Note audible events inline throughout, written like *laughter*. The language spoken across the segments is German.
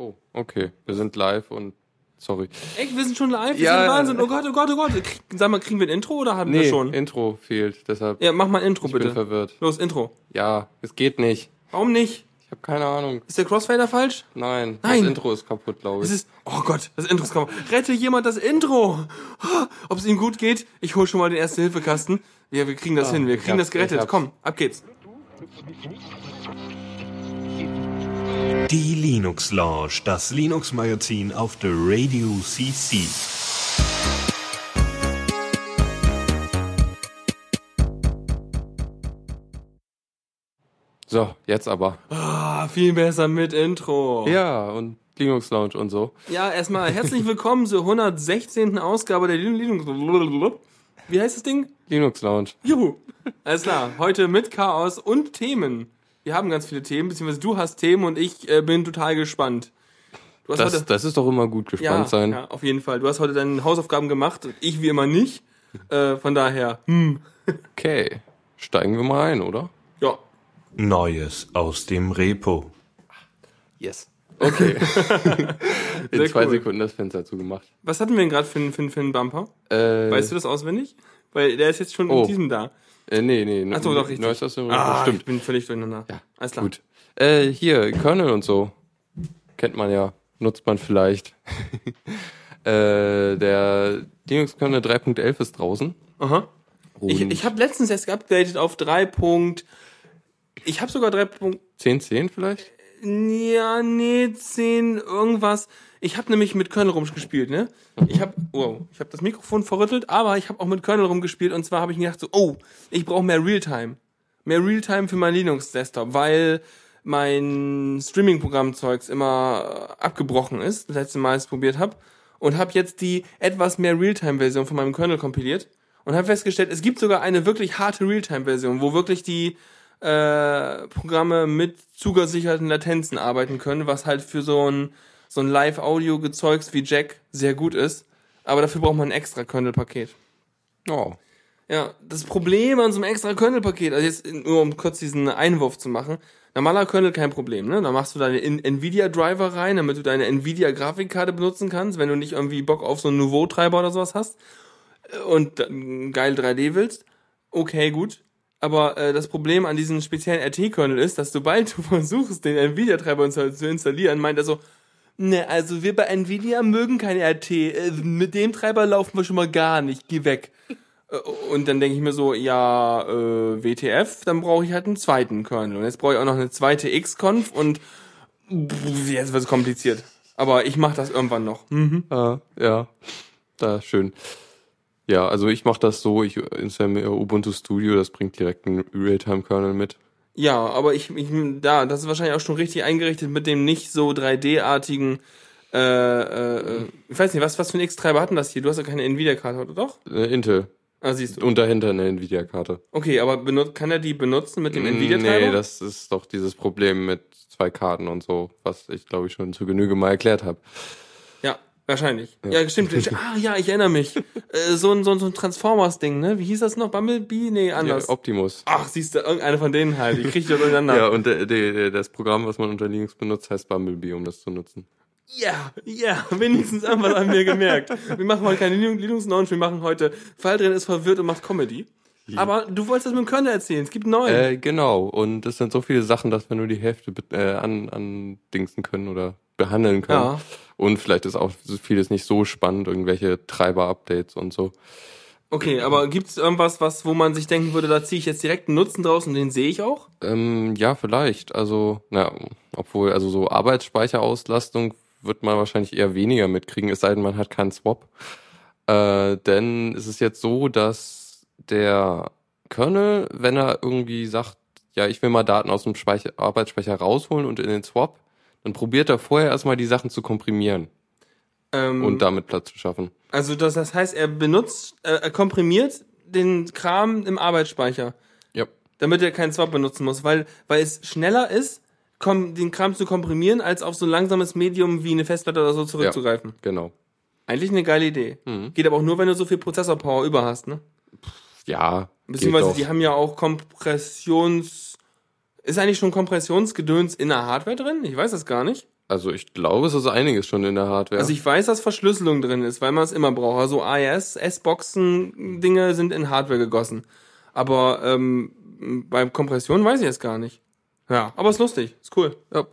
Oh, okay. Wir sind live und sorry. Echt, wir sind schon live? Das Ja. ist Wahnsinn. Oh Gott, oh Gott, oh Gott. Krieg, sag mal, kriegen wir ein Intro oder haben wir Nee, schon? Intro fehlt, deshalb Ja, mach mal ein Intro ich bin bitte. verwirrt. Los, Intro. Ja, es geht nicht. Warum nicht? Ich habe keine Ahnung. Ist der Crossfader falsch? Nein, Nein. das Intro ist kaputt, glaube Es ich. ist, oh Gott, das Intro ist kaputt. Rette jemand das Intro. Ob es ihm gut geht? Ich hol schon mal den Erste-Hilfe-Kasten. Ja, wir kriegen das Ah, hin. Wir ich kriegen das gerettet. ich. Komm, ab geht's. Die Linux Lounge, das Linux Magazin auf der Radio CC. So, jetzt aber. Ah, viel besser mit Intro. Ja, und Linux Lounge und so. Ja, erstmal herzlich willkommen zur 116. Ausgabe der Linux. Wie heißt das Ding? Linux Lounge. Juhu. Alles klar. Heute mit Chaos und Themen. Wir haben ganz viele Themen, beziehungsweise du hast Themen und ich äh, bin total gespannt. Du hast Das, heute, das ist doch immer gut gespannt ja, sein. ja, auf jeden Fall. Du hast heute deine Hausaufgaben gemacht, ich wie immer nicht. *laughs* Äh, von daher, hm, Okay, steigen wir mal ein, oder? ja. Neues aus dem Repo. Yes. Okay. *laughs* In Sehr zwei cool. Sekunden das Fenster zugemacht. Was hatten wir denn gerade für, einen- für, einen- für einen Bumper? Äh, Weißt du das auswendig? Weil der ist jetzt schon Oh. in diesem da. Äh, nee, nee. Ach so, doch, richtig. Neues aus dem Ah, Stimmt. ich bin völlig durcheinander. Ja, Alles klar. Gut. Äh, hier, Kernel und so. Kennt man ja. Nutzt man vielleicht. *laughs* äh, der Linux Kernel 3.11 ist draußen. Aha. Ich, Und ich habe letztens erst geupdatet auf 3. Punkt- Ich habe sogar 3. Punkt- 10.10 vielleicht? Ja, nee, 10, irgendwas. Ich habe nämlich mit Kernel rumgespielt, ne? Ich habe, wow, ich habe das Mikrofon verrüttelt, aber ich habe auch mit Kernel rumgespielt und zwar habe ich mir gedacht so, oh, ich brauche mehr Realtime. Mehr Realtime für mein Linux-Desktop, weil mein Streaming-Programm-Zeugs immer äh, abgebrochen ist, das letzte Mal, ich es probiert habe. Und habe jetzt die etwas mehr Realtime-Version von meinem Kernel kompiliert und habe festgestellt, es gibt sogar eine wirklich harte Realtime-Version, wo wirklich die äh, Programme mit zugesicherten Latenzen arbeiten können, was halt für so ein, so ein Live-Audio-Gezeugs wie Jack sehr gut ist. Aber dafür braucht man ein extra Kernel-Paket. Oh. Ja, das Problem an so einem extra Kernel-Paket, also jetzt nur um kurz diesen Einwurf zu machen, normaler Kernel kein Problem, ne? Da machst du deine In- Nvidia-Driver rein, damit du deine Nvidia-Grafikkarte benutzen kannst, wenn du nicht irgendwie Bock auf so einen Nouveau-Treiber oder sowas hast und geil 3D willst. Okay, gut. Aber äh, das Problem an diesem speziellen RT-Kernel ist, dass sobald du *laughs* versuchst, den Nvidia-Treiber zu installieren, meint er so, ne, also wir bei Nvidia mögen kein RT, äh, mit dem Treiber laufen wir schon mal gar nicht, geh weg. Äh, Und dann denke ich mir so, ja, äh, WTF, dann brauche ich halt einen zweiten Kernel. Und jetzt brauche ich auch noch eine zweite Xconf und pff, jetzt wird es kompliziert. Aber ich mache das irgendwann noch. Hm. Ah, ja. Da, schön. Ja, also ich mache das so, ich installiere Ubuntu Studio, das bringt direkt einen Realtime-Kernel mit. Ja, aber ich, ich, da, das ist wahrscheinlich auch schon richtig eingerichtet mit dem nicht so 3D-artigen, äh, äh, ich weiß nicht, was, was für ein X-Treiber hatten das hier? Du hast ja keine Nvidia-Karte, oder doch? Äh, Intel. Ah, siehst du. Und dahinter eine Nvidia-Karte. Okay, aber benut kann er die benutzen mit dem Nvidia-Treiber? Nee, das ist doch dieses Problem mit zwei Karten und so, was ich glaube ich schon zu Genüge mal erklärt habe. Ja, wahrscheinlich. Ja, stimmt. ah, ja, ich erinnere mich. *laughs* äh, so ein, so ein, so ein Transformers-Ding, ne? Wie hieß das noch? Bumblebee? Nee, Ja, anders. Optimus. Ach, siehst du, irgendeine von denen halt. Ich krieg die durcheinander. Ja, und der, der, das Programm, was man unter Linux benutzt, heißt Bumblebee, um das zu nutzen. Ja, ja, wenigstens irgendwas haben wir gemerkt. Wir machen heute keine Linux- Linux-Launch, wir machen heute Fall drin ist verwirrt und macht Comedy. Aber du wolltest das mit dem Kernel erzählen, es gibt neun. Äh, genau. Und es sind so viele Sachen, dass wir nur die Hälfte äh, an, andingsen können oder behandeln können. Ja. Und vielleicht ist auch vieles nicht so spannend, irgendwelche Treiber-Updates und so. Okay, aber gibt's irgendwas, was, wo man sich denken würde, da ziehe ich jetzt direkt einen Nutzen draus und den sehe ich auch? Ähm, ja, vielleicht. Also, na, obwohl, also so Arbeitsspeicherauslastung wird man wahrscheinlich eher weniger mitkriegen, es sei denn, man hat keinen Swap. Äh, denn es ist jetzt so, dass der Kernel, wenn er irgendwie sagt, ja, ich will mal Daten aus dem Speicher, Arbeitsspeicher rausholen und in den Swap, dann probiert er vorher erstmal die Sachen zu komprimieren Ähm, und damit Platz zu schaffen. also das, das heißt, er benutzt, äh, er komprimiert den Kram im Arbeitsspeicher, Ja. damit er keinen Swap benutzen muss, weil, weil es schneller ist, den Kram zu komprimieren, als auf so ein langsames Medium wie eine Festplatte oder so zurückzugreifen. Genau. Eigentlich eine geile Idee. Mhm. Geht aber auch nur, wenn du so viel Prozessorpower über hast, ne? Ja. Beziehungsweise die haben ja auch Kompressions. Ist eigentlich schon Kompressionsgedöns in der Hardware drin? Ich weiß das gar nicht. Also ich glaube, es ist einiges schon in der Hardware. Also ich weiß, dass Verschlüsselung drin ist, weil man es immer braucht. Also AES, S-Boxen-Dinge sind in Hardware gegossen. Aber ähm, bei Kompression weiß ich es gar nicht. Ja, aber ist lustig, ist cool. ja,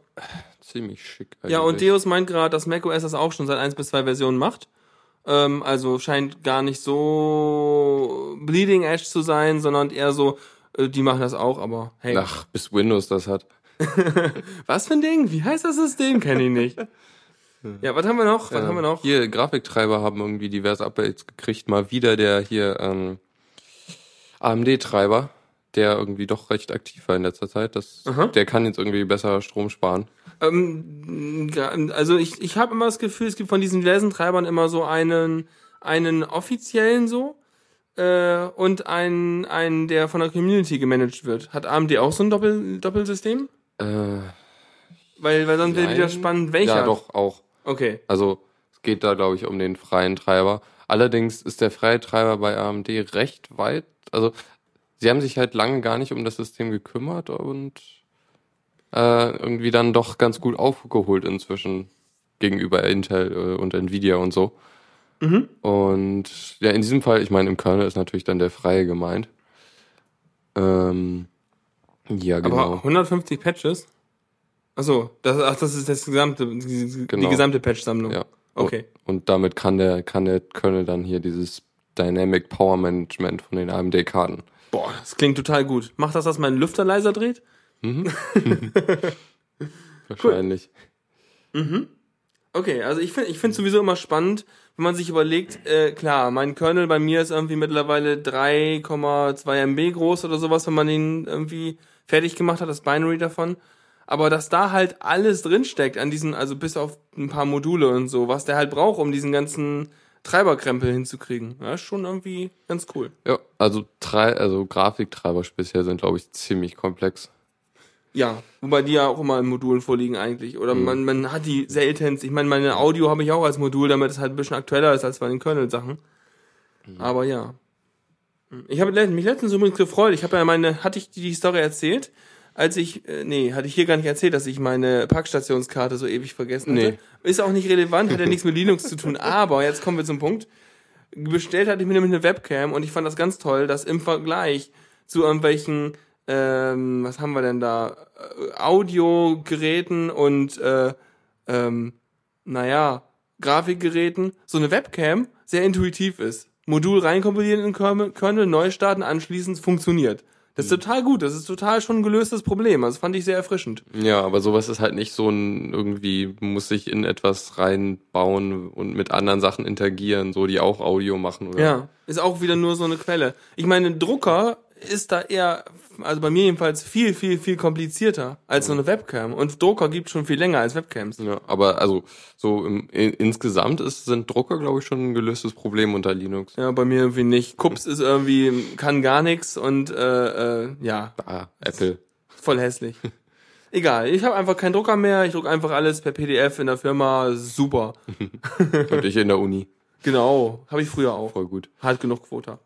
ziemlich schick. Ja, und eigentlich. Deus meint gerade, dass macOS das auch schon seit 1 bis 2 Versionen macht. Ähm, also scheint gar nicht so bleeding edge zu sein, sondern eher so, die machen das auch, aber hey. Ach, bis Windows das hat. *laughs* Was für ein Ding? Wie heißt das System? Kenn ich nicht. *laughs* ja, was haben wir noch? Was Ja. haben wir noch? Hier, Grafiktreiber haben irgendwie diverse Updates gekriegt. Mal wieder der hier ähm, AMD-Treiber, der irgendwie doch recht aktiv war in letzter Zeit. Das, Aha. der kann jetzt irgendwie besser Strom sparen. Ähm, also ich, ich habe immer das Gefühl, es gibt von diesen diversen Treibern immer so einen, einen offiziellen so äh, und einen, einen, der von der Community gemanagt wird. Hat AMD auch so ein Doppel, Doppelsystem? Äh, Weil, weil sonst wäre wieder spannend, welcher. Ja, doch, auch. Okay. Also es geht da, glaube ich, um den freien Treiber. Allerdings ist der freie Treiber bei AMD recht weit. Also sie haben sich halt lange gar nicht um das System gekümmert und äh, irgendwie dann doch ganz gut aufgeholt inzwischen gegenüber Intel äh, und Nvidia und so. Mhm. Und ja, in diesem Fall, ich meine, im Kernel ist natürlich dann der freie gemeint. Ähm, ja, Aber genau. 150 Patches? Achso, das, ach, das ist das gesamte, die, die Genau. gesamte Patch-Sammlung. Ja. Okay. Und damit kann der, kann der Kernel dann hier dieses Dynamic Power Management von den AMD-Karten. Boah, das klingt total gut. Macht das, dass mein Lüfter leiser dreht? *laughs* Wahrscheinlich. Okay, also ich finde ich finde sowieso immer spannend, wenn man sich überlegt, äh, klar, mein Kernel bei mir ist irgendwie mittlerweile 3,2 MB groß oder sowas, wenn man ihn irgendwie fertig gemacht hat, das Binary davon. Aber dass da halt alles drinsteckt an diesen, also bis auf ein paar Module und so, was der halt braucht, um diesen ganzen Treiberkrempel hinzukriegen. Ja, ist schon irgendwie ganz cool. Ja, also drei, also Grafiktreiber speziell sind, glaube ich, ziemlich komplex. Ja, wobei die ja auch immer in Modulen vorliegen eigentlich. Oder man, man hat die seltenst. Ich meine, meine Audio habe ich auch als Modul, damit es halt ein bisschen aktueller ist als bei den Kernel-Sachen. Aber ja. Ich habe mich letztens übrigens gefreut. Ich habe ja meine, hatte ich die Story erzählt, als ich, äh, nee, hatte ich hier gar nicht erzählt, dass ich meine Parkstationskarte so ewig vergessen hatte. Nee. Ist auch nicht relevant, hat ja *laughs* nichts mit Linux zu tun. Aber jetzt kommen wir zum Punkt. Bestellt hatte ich mir nämlich eine Webcam und ich fand das ganz toll, dass im Vergleich zu irgendwelchen, ähm, was haben wir denn da, äh, Audiogeräten und, äh, ähm, naja, Grafikgeräten, so eine Webcam sehr intuitiv ist. Modul reinkompilieren in Kernel, Kernel neu starten, anschließend funktioniert. Das ist total gut, das ist total schon ein gelöstes Problem. Also fand ich sehr erfrischend. Ja, aber sowas ist halt nicht so ein, irgendwie muss sich in etwas reinbauen und mit anderen Sachen interagieren, so die auch Audio machen oder. Ja, ist auch wieder nur so eine Quelle. Ich meine, Drucker ist da eher, also bei mir jedenfalls viel, viel, viel komplizierter als so eine Webcam. Und Drucker gibt schon viel länger als Webcams. Ja, aber also so im, in, insgesamt ist, sind Drucker, glaube ich, schon ein gelöstes Problem unter Linux. Ja, bei mir irgendwie nicht. Kups ist irgendwie, kann gar nichts und äh, äh, ja, Ah, Apple. voll hässlich. *laughs* Egal, ich habe einfach keinen Drucker mehr, ich druck einfach alles per PDF in der Firma, super. *laughs* Und ich in der Uni. Genau, habe ich früher auch. Voll gut. Hart genug Quota.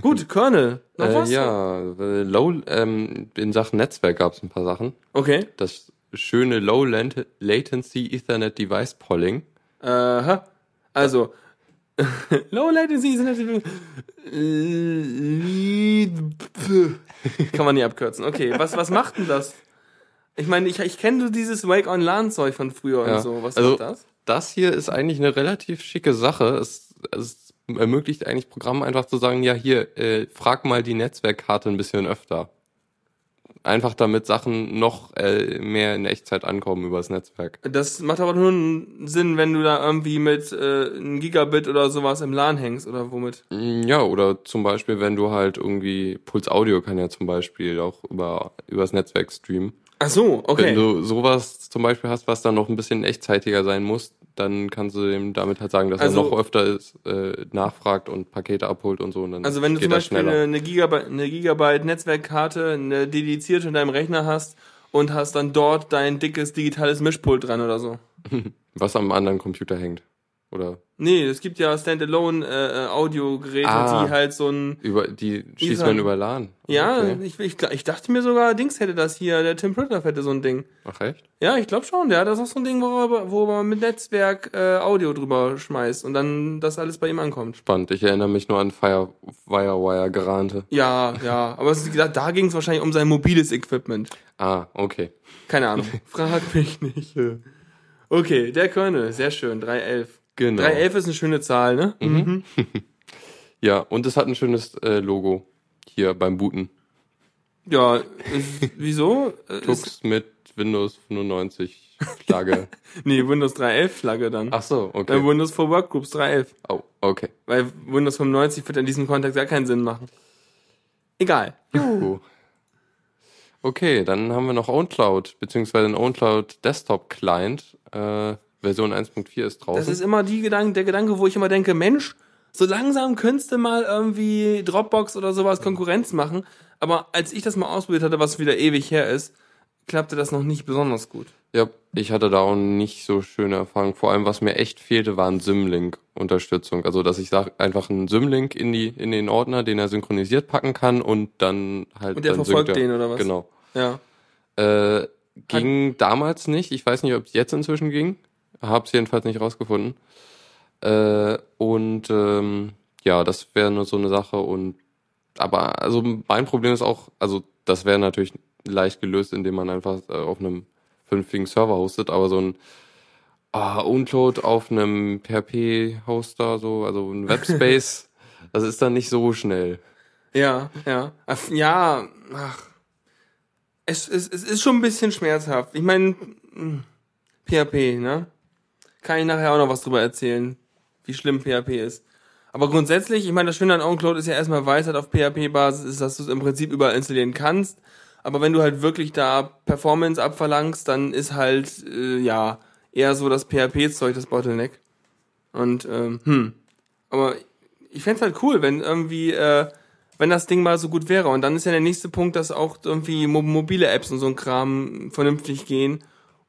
Gut, Kernel. Noch Äh, was? ja, äh, Low, ähm, in Sachen Netzwerk gab es ein paar Sachen. Okay. Das schöne Low Latency Ethernet Device Polling. Aha. Also, *laughs* Low Latency natürlich. Kann man nie abkürzen. Okay, was, was macht denn das? Ich meine, ich, ich kenne so dieses Wake on LAN Zeug von früher Ja. und so. Was Also- ist das? Das hier ist eigentlich eine relativ schicke Sache. Es, es ermöglicht eigentlich Programmen einfach zu sagen, ja hier, äh, frag mal die Netzwerkkarte ein bisschen öfter. Einfach damit Sachen noch äh, mehr in Echtzeit ankommen übers Netzwerk. Das macht aber nur einen Sinn, wenn du da irgendwie mit äh, einem Gigabit oder sowas im LAN hängst oder womit. Mm, Ja, oder zum Beispiel, wenn du halt irgendwie, Puls Audio kann ja zum Beispiel auch über übers Netzwerk streamen. Ach so, okay. Wenn du sowas zum Beispiel hast, was dann noch ein bisschen echtzeitiger sein muss, dann kannst du dem damit halt sagen, dass Also- er noch öfter ist, äh, nachfragt und Pakete abholt und so. Und Also wenn du zum Beispiel eine, eine Gigabyte, eine Gigabyte Netzwerkkarte, eine dedizierte in deinem Rechner hast und hast dann dort dein dickes digitales Mischpult dran oder so. *laughs* was am anderen Computer hängt. Oder Nee, es gibt ja Standalone äh, äh, Audiogeräte, Ah. die halt so ein über die schießt man über LAN? Ja, Okay. ich, ich, ich dachte mir sogar, Dings hätte das hier, der Tim Pritlove hätte so ein Ding. Ach echt? Ja, ich glaube schon, der hat das auch so ein Ding, wo, er- wo man mit Netzwerk äh, Audio drüber schmeißt und dann das alles bei ihm ankommt. Spannend. Ich erinnere mich nur an Fire Firewire Gerante. Ja, ja, aber es, da, da ging es wahrscheinlich um sein mobiles Equipment. Ah, okay. Keine Ahnung, *laughs* frag mich nicht. Okay, der Kernel, sehr schön, 311. Genau. 311 ist eine schöne Zahl, ne? Mhm. *laughs* Ja, und es hat ein schönes äh, Logo hier beim Booten. Ja, *laughs* ist, wieso? Äh, Ist, Tux mit Windows 95 Flagge. *laughs* nee, Windows 311 Flagge dann. Ach so, Äh, okay. Windows for Workgroups 311. Oh, okay. Weil Windows 95 wird in diesem Kontext ja keinen Sinn machen. Egal. Juhu. Okay, dann haben wir noch OwnCloud, beziehungsweise ein OwnCloud Desktop Client. Äh, Version 1.4 ist draußen. Das ist immer die Gedanke, der Gedanke, wo ich immer denke, Mensch, so langsam könntest du mal irgendwie Dropbox oder sowas Konkurrenz machen. Aber als ich das mal ausprobiert hatte, was wieder ewig her ist, klappte das noch nicht besonders gut. ja, ich hatte da auch nicht so schöne Erfahrungen. Vor allem, was mir echt fehlte, war ein Symlink-Unterstützung. Also, dass ich sag, einfach einen Symlink in die in den Ordner, den er synchronisiert packen kann und dann halt. Und der verfolgt er. den, oder was? Genau. Ja. Äh, ging damals nicht. Ich weiß nicht, ob es jetzt inzwischen ging. Hab's jedenfalls nicht rausgefunden. Äh, und ähm, ja, das wäre nur so eine Sache. Und aber also mein Problem ist auch, also das wäre natürlich leicht gelöst, indem man einfach äh, auf einem vernünftigen Server hostet, aber so ein ah, Uncloud auf einem PHP-Hoster, so, also ein *laughs* Webspace, das ist dann nicht so schnell. Ja, ja. Ja, ach. Es, es, es ist schon ein bisschen schmerzhaft. Ich meine, mh, PHP, ne? Kann ich nachher auch noch was drüber erzählen, wie schlimm PHP ist. Aber grundsätzlich, ich meine, das Schöne an OwnCloud ist ja erstmal Weisheit auf PHP-Basis, ist, dass du es im Prinzip überall installieren kannst. Aber wenn du halt wirklich da Performance abverlangst, dann ist halt, äh, ja, eher so das PHP-Zeug das Bottleneck. Und, ähm, hm. Aber ich fänd's halt cool, wenn irgendwie, äh, wenn das Ding mal so gut wäre. Und dann ist ja der nächste Punkt, dass auch irgendwie mo mobile Apps und so ein Kram vernünftig gehen,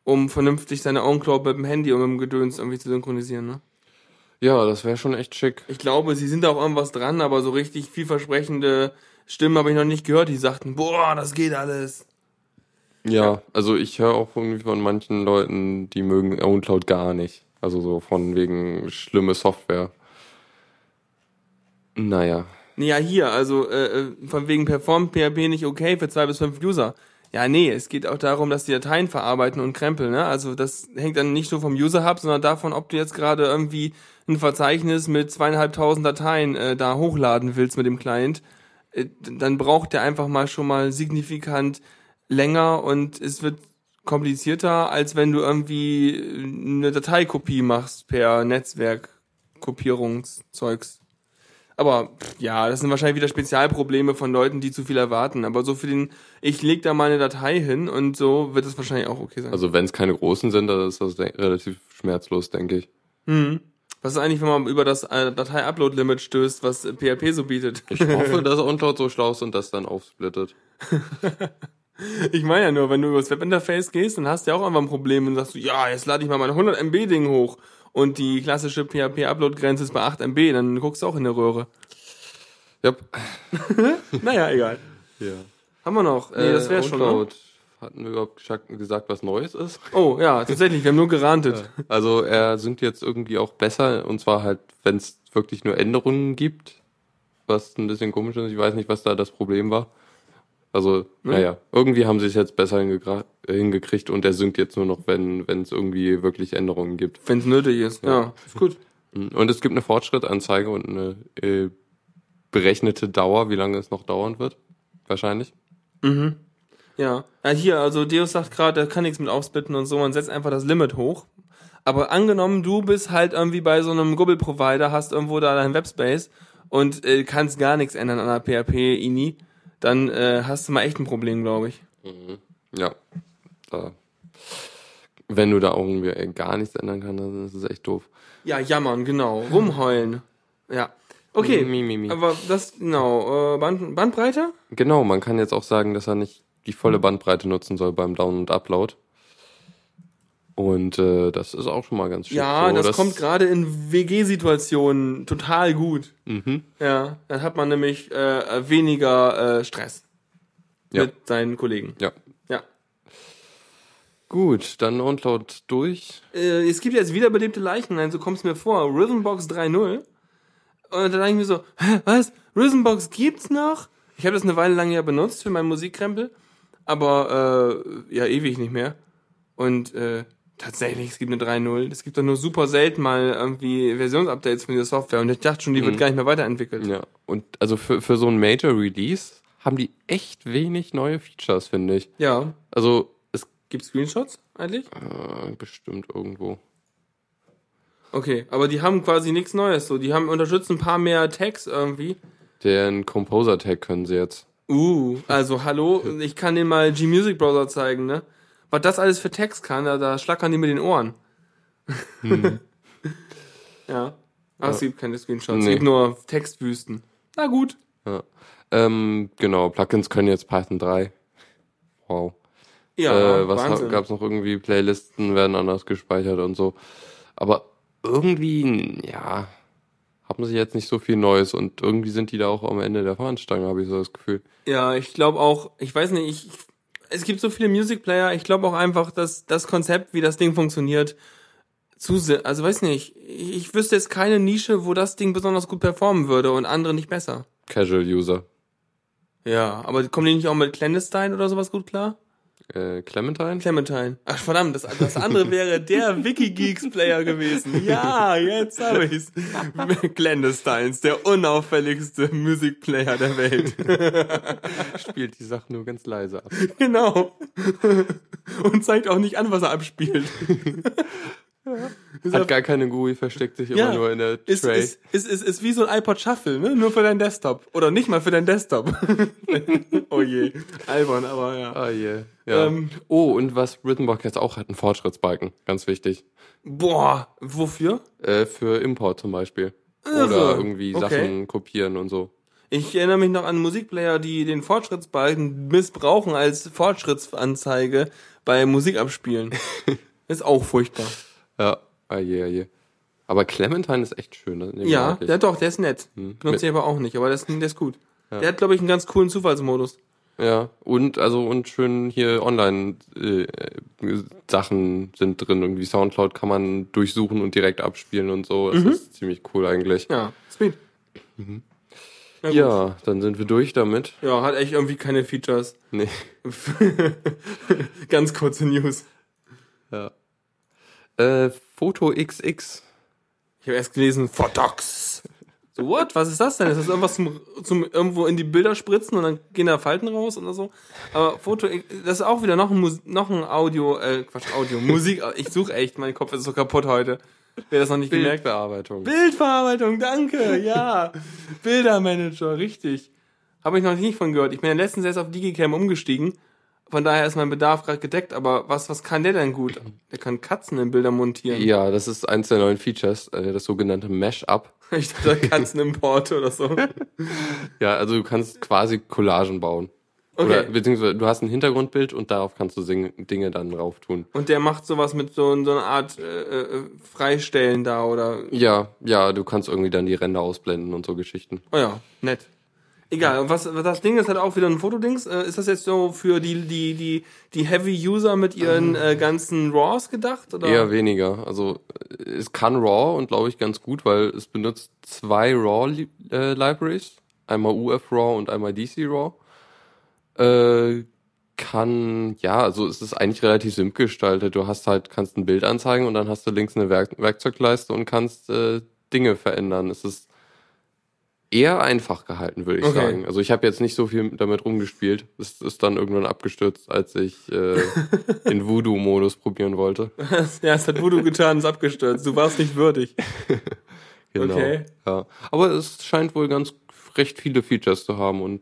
um vernünftig seine OwnCloud mit dem Handy und mit dem Gedöns irgendwie zu synchronisieren, ne? Ja, das wäre schon echt schick. Ich glaube, sie sind da auch irgendwas dran, aber so richtig vielversprechende Stimmen habe ich noch nicht gehört, die sagten, boah, das geht alles. Ja, also ich höre auch irgendwie von manchen Leuten, die mögen OwnCloud gar nicht. Also so von wegen schlimme Software. Naja. Ja, hier, also äh, äh, von wegen performt PHP nicht okay für zwei bis fünf User. Ja, nee, es geht auch darum, dass die Dateien verarbeiten und krempeln, ne? Also das hängt dann nicht nur vom User-Hub, sondern davon, ob du jetzt gerade irgendwie ein Verzeichnis mit zweieinhalbtausend Dateien äh, da hochladen willst mit dem Client. Äh, dann braucht der einfach mal schon mal signifikant länger und es wird komplizierter, als wenn du irgendwie eine Dateikopie machst per Netzwerkkopierungszeugs. Aber ja, das sind wahrscheinlich wieder Spezialprobleme von Leuten, die zu viel erwarten. Aber so für den, ich leg da mal eine Datei hin und so wird es wahrscheinlich auch okay sein. Also wenn es keine großen sind, dann ist das relativ schmerzlos, denke ich. hm. Was ist eigentlich, wenn man über das äh, Datei-Upload-Limit stößt, was PHP so bietet? Ich hoffe, *laughs* dass OwnCloud so schlau ist und das dann aufsplittet. *laughs* Ich meine ja nur, wenn du über das Webinterface gehst, dann hast du ja auch einfach ein Problem und sagst du, ja, jetzt lade ich mal mein 100 MB Ding hoch und die klassische PHP-Upload-Grenze ist bei 8 MB, dann guckst du auch in der Röhre. Yep. *laughs* Naja, egal. Ja. Haben wir noch? Nee, das wäre schon. Ne? Hatten wir überhaupt gesagt, was Neues ist? Oh, ja, tatsächlich, wir haben nur gerantet. Also er singt jetzt irgendwie auch besser und zwar halt, wenn es wirklich nur Änderungen gibt, was ein bisschen komisch ist. Ich weiß nicht, was da das Problem war. Also, naja, irgendwie haben sie es jetzt besser hingekriegt und er singt jetzt nur noch, wenn wenn es irgendwie wirklich Änderungen gibt. Wenn es nötig ist. Ja, ist gut. Und es gibt eine Fortschrittanzeige und eine äh, berechnete Dauer, wie lange es noch dauern wird. Wahrscheinlich. Ja. ja, hier, also Deus sagt gerade, er kann nichts mit aufsplitten und so, man setzt einfach das Limit hoch. Aber angenommen, du bist halt irgendwie bei so einem Google-Provider, hast irgendwo da deinen Webspace und äh, kannst gar nichts ändern an der PHP-INI, dann äh, hast du mal echt ein Problem, glaube ich. Ja. Da. Wenn du da irgendwie äh, gar nichts ändern kannst, dann ist es echt doof. Ja, jammern, genau. Rumheulen. Ja. Okay. Mi, mi, mi. Aber das, genau, äh, Band, Bandbreite? Genau, man kann jetzt auch sagen, dass er nicht die volle Bandbreite nutzen soll beim Down- und Upload. Und äh, das ist auch schon mal ganz schön. Ja, so, das, kommt gerade in WG-Situationen total gut. Mhm. Ja, dann hat man nämlich äh, weniger äh, Stress Ja. mit seinen Kollegen. Ja. Ja. Gut, dann Download durch. Äh, es gibt jetzt wiederbelebte Leichen, nein, so kommt es mir vor. Rhythmbox 3.0. Und dann denke ich mir so, hä, was? Rhythmbox gibt's noch? Ich habe das eine Weile lang ja benutzt für meinen Musikkrempel, aber äh, ja ewig nicht mehr. Und äh, tatsächlich, es gibt eine 3.0. Es gibt doch nur super selten mal irgendwie Versionsupdates von dieser Software. Und ich dachte schon, die wird gar nicht mehr weiterentwickelt. Ja. Und also für, für so ein Major Release haben die echt wenig neue Features, finde ich. Ja. Also es Gibt Screenshots eigentlich? äh, bestimmt irgendwo. Okay, aber die haben quasi nichts Neues. So, die haben unterstützen ein paar mehr Tags irgendwie. Den Composer Tag können sie jetzt. Uh, also hallo, ich kann dir mal G-Music Browser zeigen, ne? Was das alles für Text kann, da, da schlackern die mit den Ohren. *laughs* ja. Aber es gibt keine Screenshots, es Nee. gibt nur Textwüsten. Na gut. Ja. Ähm, genau, Plugins können jetzt Python 3. Wow. Ja, äh, was Wahnsinn. gab es noch irgendwie? Playlisten werden anders gespeichert und so. Aber irgendwie, ja, haben sie jetzt nicht so viel Neues und irgendwie sind die da auch am Ende der Fahnenstange, habe ich so das Gefühl. Ja, ich glaube auch, ich weiß nicht, ich, es gibt so viele Music Player, ich glaube auch einfach, dass das Konzept, wie das Ding funktioniert, zu sehr, also weiß nicht, ich, ich wüsste jetzt keine Nische, wo das Ding besonders gut performen würde und andere nicht besser. Casual User. Ja, aber kommen die nicht auch mit Clandestine oder sowas gut klar? Äh, Clementine? Clementine. Ach verdammt, das, das andere wäre der Wikigeeks-Player gewesen. Ja, jetzt habe ich's. *laughs* Clandestines, der unauffälligste Musikplayer der Welt. *laughs* Spielt die Sachen nur ganz leise ab. genau. Und zeigt auch nicht an, was er abspielt. *laughs* Hat gar keine GUI, versteckt sich immer nur in der ist, Tray. ist, ist, ist, ist wie so ein iPod Shuffle, ne? Nur für deinen Desktop. Oder nicht mal für deinen Desktop. *laughs* oh je. Albern, aber ja. Ah, yeah. Ja. Ähm, oh, und was Rhythmbox jetzt auch hat, ein Fortschrittsbalken. Ganz wichtig. Boah, wofür? Äh, für Import zum Beispiel. Irre. Oder irgendwie Okay. Sachen kopieren und so. Ich erinnere mich noch an Musikplayer, die den Fortschrittsbalken missbrauchen als Fortschrittsanzeige bei Musikabspielen. *laughs* ist auch furchtbar. Ja, ah je, ah je. Aber Clementine ist echt schön. ne? Ja, der doch, der ist nett. Hm. Benutze ich aber auch nicht, aber der ist, der ist gut. Der hat, glaube ich, einen ganz coolen Zufallsmodus. Ja, und also und schön hier online äh, Sachen sind drin. Irgendwie Soundcloud kann man durchsuchen und direkt abspielen und so. Das ist ziemlich cool eigentlich. Mhm. Ja, sweet. Gut. Ja, dann sind wir durch damit. Ja, hat echt irgendwie keine Features. Nee. *laughs* Ganz kurze News. Ja. Äh, Foto XX. Ich habe erst gelesen, Photox. So, what? Was ist das denn? Ist das irgendwas zum, zum irgendwo in die Bilder spritzen und dann gehen da Falten raus oder so? Aber Foto, das ist auch wieder noch ein, Mus noch ein Audio, äh, Quatsch, Audio, Musik. Ich suche echt, mein Kopf ist so kaputt heute. Wer das noch nicht gemerkt Bildbearbeitung. Bildverarbeitung, danke, ja. Bildermanager, richtig. Habe ich noch nicht von gehört. Ich bin ja letztens erst auf Digicam umgestiegen. Von daher ist mein Bedarf gerade gedeckt. Aber was, was kann der denn gut? Der kann Katzen in Bilder montieren. Ja, das ist eins der neuen Features, äh, das sogenannte Mesh-Up. *laughs* Ich dachte Katzenimport oder so. *laughs* Ja, also du kannst quasi Collagen bauen. Oder Okay. beziehungsweise du hast ein Hintergrundbild und darauf kannst du Dinge dann drauf tun. Und der macht sowas mit so, so einer Art äh, äh, Freistellen da oder. Ja, ja, du kannst irgendwie dann die Ränder ausblenden und so Geschichten. Oh ja, nett. Egal, was, was das Ding ist halt auch wieder ein Fotodings. Äh, ist das jetzt so für die, die, die, die Heavy-User mit ihren äh, ganzen RAWs gedacht? Oder? Eher weniger. Also äh, es kann RAW und glaube ich ganz gut, weil es benutzt zwei RAW-Libraries. einmal UF-RAW und einmal DC-RAW. Äh, kann, ja, also es ist eigentlich relativ simpel gestaltet. Du hast halt, kannst ein Bild anzeigen und dann hast du links eine Werk Werkzeugleiste und kannst äh, Dinge verändern. Es ist eher einfach gehalten, würde ich Okay. sagen. Also ich habe jetzt nicht so viel damit rumgespielt. Es ist dann irgendwann abgestürzt, als ich äh, *laughs* den Voodoo-Modus probieren wollte. *laughs* ja, es hat Voodoo getan, ist abgestürzt. Du warst nicht würdig. *laughs* Genau. Okay. Ja. Aber es scheint wohl ganz recht viele Features zu haben und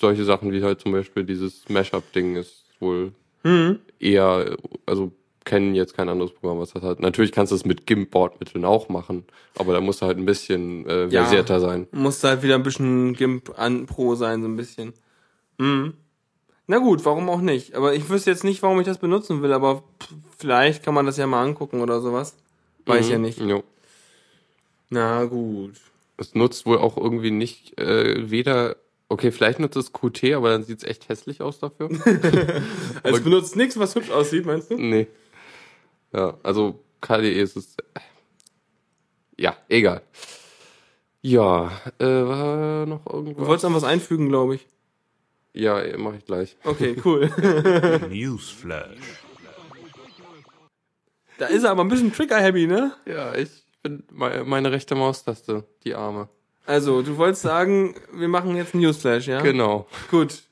solche Sachen wie halt zum Beispiel dieses Mashup-Ding ist wohl Mhm. eher, also kennen jetzt kein anderes Programm, was das hat. Natürlich kannst du es mit GIMP-Bordmitteln auch machen, aber da musst du halt ein bisschen äh, Ja. versierter sein. Musste halt wieder ein bisschen GIMP an Pro sein, so ein bisschen. Mhm. Na gut, warum auch nicht? Aber ich wüsste jetzt nicht, warum ich das benutzen will, aber vielleicht kann man das ja mal angucken oder sowas. Weiß ja nicht. Jo. Na gut. Es nutzt wohl auch irgendwie nicht äh, weder. Okay, vielleicht nutzt es Qt, aber dann sieht's echt hässlich aus dafür. Also *laughs* *laughs* es benutzt nichts, was hübsch aussieht, meinst du? nee. Ja, also KDE ist es. Ja, egal. Ja, äh, war noch Du irgendwas? wolltest noch was einfügen, glaube ich. Ja, mache ich gleich. Okay, cool. *laughs* Newsflash. da ist er aber ein bisschen Trigger-happy, ne? Ja, ich bin me- meine rechte Maustaste, die Arme. Also, du wolltest sagen, wir machen jetzt einen Newsflash, ja? Genau. Gut.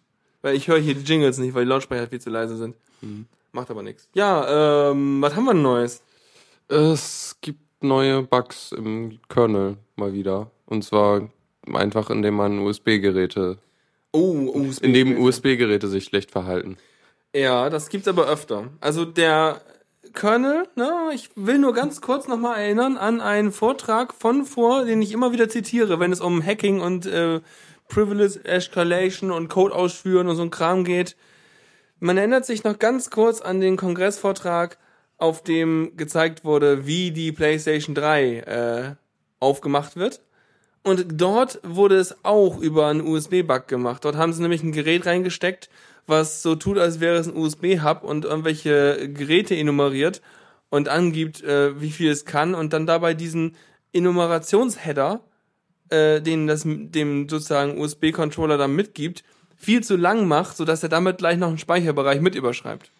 Weil ich höre hier die Jingles nicht, weil die Lautsprecher viel zu leise sind. Macht aber nichts. Ja, ähm, was haben wir denn Neues? Es gibt neue Bugs im Kernel mal wieder. Und zwar einfach, indem man USB-Geräte, Oh, USB. indem USB-Geräte sich schlecht verhalten. Ja, das gibt's aber öfter. Also der Kernel, ne, ich will nur ganz kurz nochmal erinnern an einen Vortrag von vor, den ich immer wieder zitiere, wenn es um Hacking und äh, Privilege Escalation und Code ausführen und so ein Kram geht. Man erinnert sich noch ganz kurz an den Kongressvortrag, auf dem gezeigt wurde, wie die PlayStation 3 äh, aufgemacht wird. Und dort wurde es auch über einen USB-Bug gemacht. Dort haben sie nämlich ein Gerät reingesteckt, was so tut, als wäre es ein USB-Hub und irgendwelche Geräte enumeriert und angibt, äh, wie viel es kann und dann dabei diesen Enumerationsheader, äh, den das dem sozusagen USB-Controller dann mitgibt, viel zu lang macht, sodass er damit gleich noch einen Speicherbereich mit überschreibt.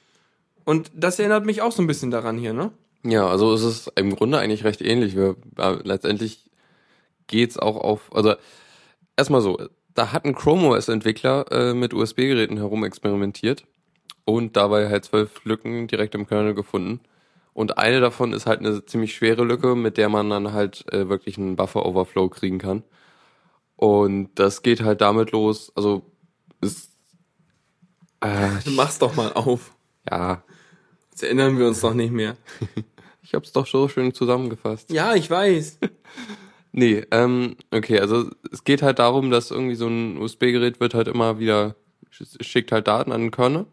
Und das erinnert mich auch so ein bisschen daran hier, ne? Ja, also es ist im Grunde eigentlich recht ähnlich. Wir, äh, letztendlich geht's auch auf, also erstmal so, da hat ein Chrome OS-Entwickler äh, mit USB-Geräten herumexperimentiert und dabei halt zwölf Lücken direkt im Kernel gefunden. Und eine davon ist halt eine ziemlich schwere Lücke, mit der man dann halt äh, wirklich einen Buffer-Overflow kriegen kann. Und das geht halt damit los, also ist, äh, *laughs* Mach's doch mal auf. ja, Jetzt erinnern wir uns doch nicht mehr. *laughs* ich hab's doch so schön zusammengefasst. Ja, ich weiß. *laughs* Nee, ähm, okay, also es geht halt darum, dass irgendwie so ein USB-Gerät wird halt immer wieder, sch- schickt halt Daten an den Kernel.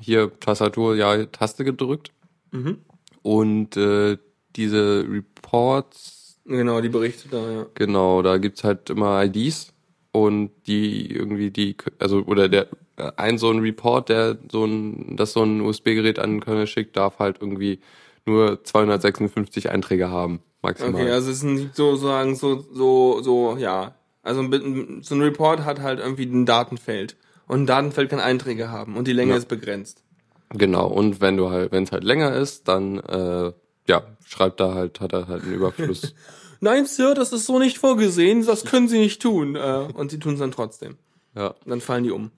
Hier Tastatur, ja, Taste gedrückt. Mhm. Und äh, diese Reports, Genau, die Berichte da, ja. genau, da gibt's halt immer IDs und die irgendwie die, also oder der ein so ein Report, der so ein, das so ein USB-Gerät an den Kernel schickt, darf halt irgendwie nur 256 Einträge haben, maximal. Okay, also es sind sozusagen so, so, so, ja. Also ein- so ein Report hat halt irgendwie ein Datenfeld. Und ein Datenfeld kann Einträge haben und die Länge Ja. ist begrenzt. Genau, und wenn du halt, wenn es halt länger ist, dann äh, ja, schreibt da halt, hat er halt einen Überfluss. *laughs* Nein, Sir, das ist so nicht vorgesehen, das können Sie nicht tun. Äh, und sie tun es dann trotzdem. ja, Und dann fallen die um.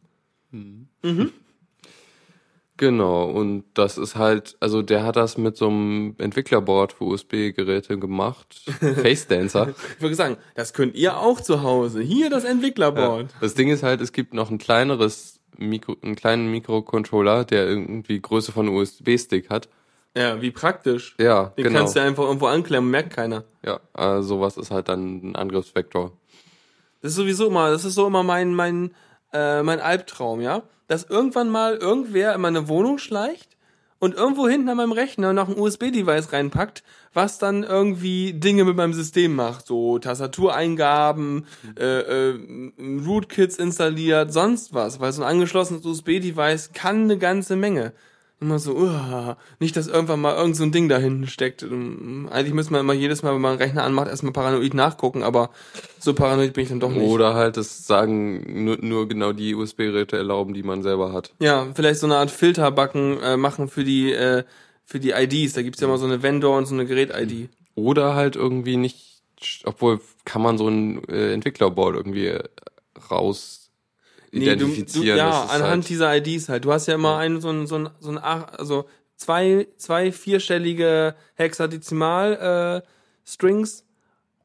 genau. Und das ist halt, also der hat das mit so einem Entwicklerboard für USB-Geräte gemacht. *laughs* Face Dancer. Ich würde sagen, das könnt ihr auch zu Hause. Hier das Entwicklerboard. Das Ding ist halt, es gibt noch ein kleineres Mikro, einen kleinen Mikrocontroller, der irgendwie Größe von USB-Stick hat. Ja, wie praktisch. Ja, Den genau. kannst du einfach irgendwo anklemmen, merkt keiner. Ja, äh, sowas ist halt dann ein Angriffsvektor. Das ist sowieso immer, das ist so immer mein, mein, äh, mein Albtraum, ja? Dass irgendwann mal irgendwer in meine Wohnung schleicht und irgendwo hinten an meinem Rechner noch ein USB-Device reinpackt, was dann irgendwie Dinge mit meinem System macht, so Tastatureingaben, äh, äh, Rootkits installiert, sonst was, weil so ein angeschlossenes USB-Device kann eine ganze Menge. Immer so, uah, nicht, dass irgendwann mal irgend so ein Ding da hinten steckt. Ähm, Eigentlich müsste man immer jedes Mal, wenn man einen Rechner anmacht, erstmal paranoid nachgucken, aber so paranoid bin ich dann doch nicht. Oder halt das sagen, nur, nur genau die USB-Geräte erlauben, die man selber hat. Ja, vielleicht so eine Art Filterbacken äh, machen für die äh, für die IDs. Da gibt's ja immer so eine Vendor und so eine Gerät-ID. Oder halt irgendwie nicht, obwohl kann man so ein äh, Entwicklerboard irgendwie äh, raus identifizieren. ja, Das ist anhand halt, dieser IDs halt. Du hast ja immer einen so ein so ein so ein ach- also zwei zwei vierstellige Hexadezimal äh, Strings.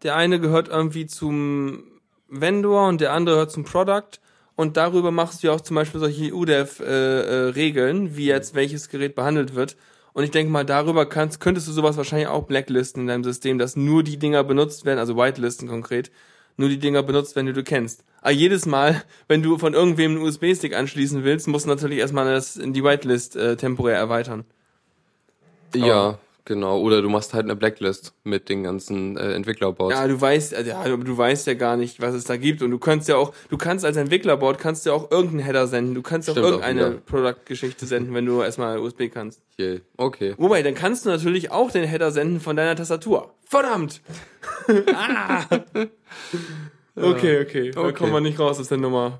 Der eine gehört irgendwie zum Vendor und der andere gehört zum Product. Und darüber machst du ja auch zum Beispiel solche UDEV-Regeln, äh, wie jetzt welches Gerät behandelt wird. Und ich denke mal, darüber kannst, könntest du sowas wahrscheinlich auch blacklisten in deinem System, dass nur die Dinger benutzt werden, also whitelisten konkret, nur die Dinger benutzt werden, die du kennst. Aber jedes Mal, wenn du von irgendwem einen USB-Stick anschließen willst, musst du natürlich erstmal das in die Whitelist äh, temporär erweitern. Ja, genau. Oder du machst halt eine Blacklist mit den ganzen äh, Entwicklerboards. Ja, du weißt, äh, ja, aber du weißt ja gar nicht, was es da gibt. Und du kannst ja auch, du kannst als Entwicklerboard kannst ja auch irgendeinen Header senden. Du kannst auch Stimmt auch irgendeine wieder. Product-Geschichte senden, wenn du erstmal USB kannst. *laughs* Hier. Okay. Wobei, dann kannst du natürlich auch den Header senden von deiner Tastatur. Verdammt! *laughs* ah. *laughs* Okay, okay. Da Okay. kommen wir nicht raus aus der Nummer.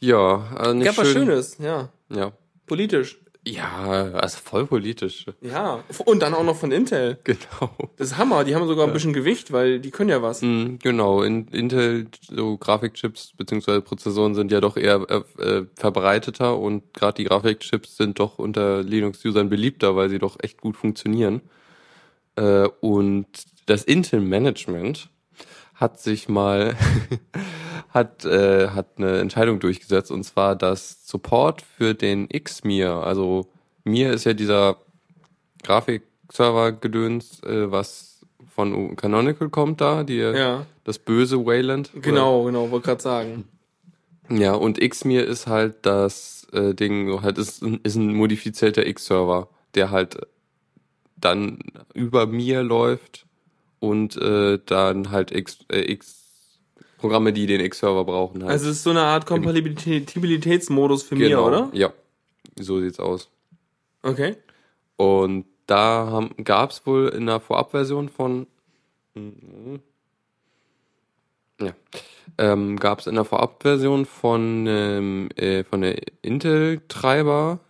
Ja, also nicht Gab was schön. Schönes, ja. Ja. Politisch. Ja, also voll politisch. Ja. Und dann auch noch von Intel. *laughs* Genau. Das ist Hammer. Die haben sogar ein bisschen Gewicht, weil die können ja was. Mm, Genau, in Intel so Grafikchips beziehungsweise Prozessoren sind ja doch eher äh, äh, verbreiteter und gerade die Grafikchips sind doch unter Linux-Usern beliebter, weil sie doch echt gut funktionieren. Äh, und das Intel-Management hat sich mal *laughs* hat äh, hat eine Entscheidung durchgesetzt und zwar dass Support für den Xmir, also Mir ist ja dieser Grafikserver-Gedöns, äh, was von Canonical kommt da, die Ja. das böse Wayland. Genau, genau, wollte gerade sagen. Ja, und Xmir ist halt das äh, Ding, so halt ist, ist ein modifizierter X-Server, der halt dann über mir läuft und äh, dann halt X, äh, X Programme, die den X-Server brauchen halt. Also es ist so eine Art Kompatibilitätsmodus für mir, Genau, oder? Ja, so sieht's aus. Okay. Und da haben, gab's wohl in der Vorabversion von ja, ähm, gab's in der Vorabversion von ähm, äh, von der Intel-Treiber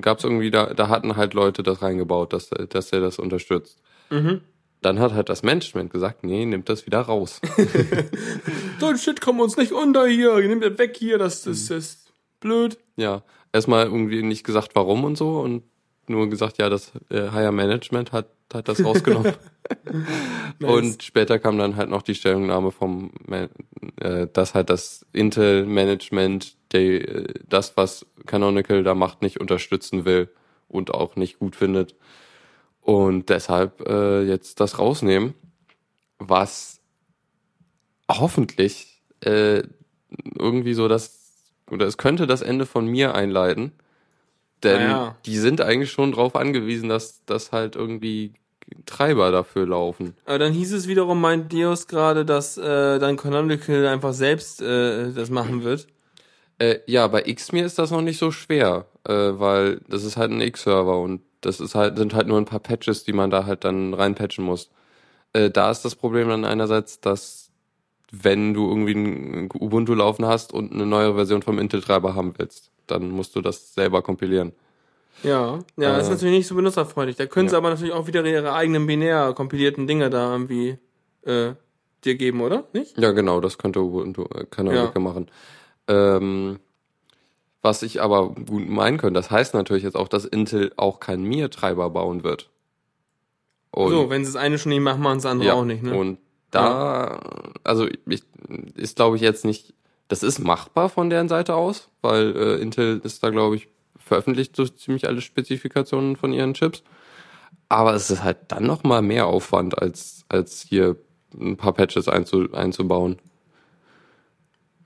gab's irgendwie da da hatten halt Leute das reingebaut, dass dass er das unterstützt. Mhm. Dann hat halt das Management gesagt, nee, nimmt das wieder raus. *laughs* So ein Shit kommen uns nicht unter hier. Nimm das weg hier, das, das, das ist blöd. ja, erstmal irgendwie nicht gesagt, warum und so und nur gesagt, ja, das äh, Higher Management hat hat das rausgenommen. *laughs* *laughs* Und später kam dann halt noch die Stellungnahme vom, Man- äh, dass halt das Intel-Management die, äh, das, was Canonical da macht, nicht unterstützen will und auch nicht gut findet. Und deshalb äh, jetzt das rausnehmen, was hoffentlich äh, irgendwie so das, oder es könnte das Ende von mir einleiten. Denn Naja. die sind eigentlich schon drauf angewiesen, dass, dass halt irgendwie Treiber dafür laufen. Aber dann hieß es wiederum, meint Dios gerade, dass äh, dann Canonical einfach selbst äh, das machen wird. Äh, ja, bei Xmir ist das noch nicht so schwer, äh, weil das ist halt ein X-Server und das ist halt, sind halt nur ein paar Patches, die man da halt dann reinpatchen muss. Äh, da ist das Problem dann einerseits, dass wenn du irgendwie ein Ubuntu laufen hast und eine neue Version vom Intel-Treiber haben willst, dann musst du das selber kompilieren. Ja, ja, Äh, ist natürlich nicht so benutzerfreundlich. Da können sie ja. aber natürlich auch wieder ihre eigenen binär kompilierten Dinge da irgendwie äh, dir geben, oder? Nicht? Ja, genau, das könnte Ubuntu äh, Canonical Ja. machen. Ähm, was ich aber gut meinen könnte, das heißt natürlich jetzt auch, dass Intel auch keinen Mir-Treiber bauen wird. Und so, wenn sie das eine schon nicht machen, machen sie das andere ja, auch nicht, ne? Und da, also ich, ist glaube ich jetzt nicht, das ist machbar von deren Seite aus, weil äh, Intel ist da glaube ich veröffentlicht so ziemlich alle Spezifikationen von ihren Chips. Aber es ist halt dann noch mal mehr Aufwand als als hier ein paar Patches einzu, einzubauen.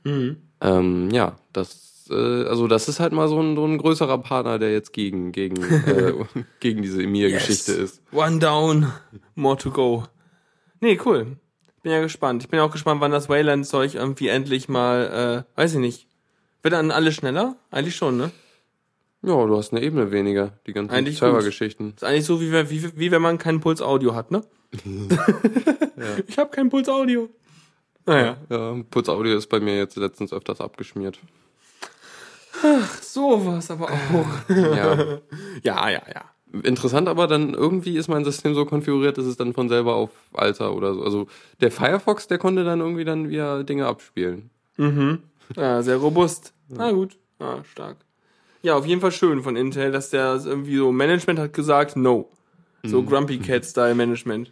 Mhm. Ähm, ja, das äh, also das ist halt mal so ein, so ein größerer Partner, der jetzt gegen gegen äh, *laughs* gegen diese Mir-Geschichte Yes. ist. One down, more to go. Nee, cool. Bin ja gespannt. Ich bin auch gespannt, wann das Wayland-Zeug irgendwie endlich mal, äh, weiß ich nicht. Wird dann alles schneller? Eigentlich schon, ne? Ja, du hast eine Ebene weniger, die ganzen Servergeschichten. Ist eigentlich so, wie, wie, wie wenn man keinen Puls Audio hat, ne? *laughs* Ich habe keinen Puls Audio. Naja. Ja, Putz Audio ist bei mir jetzt letztens öfters abgeschmiert. So was aber auch. Ja. ja, ja, ja. Interessant, aber dann irgendwie ist mein System so konfiguriert, dass es dann von selber auf Alter oder so. Also der Firefox, der konnte dann irgendwie dann wieder Dinge abspielen. Mhm. Ja, sehr robust. Na gut. Ja, stark. Ja, auf jeden Fall schön von Intel, dass der irgendwie so Management hat gesagt, no. So Grumpy Cat Style Management.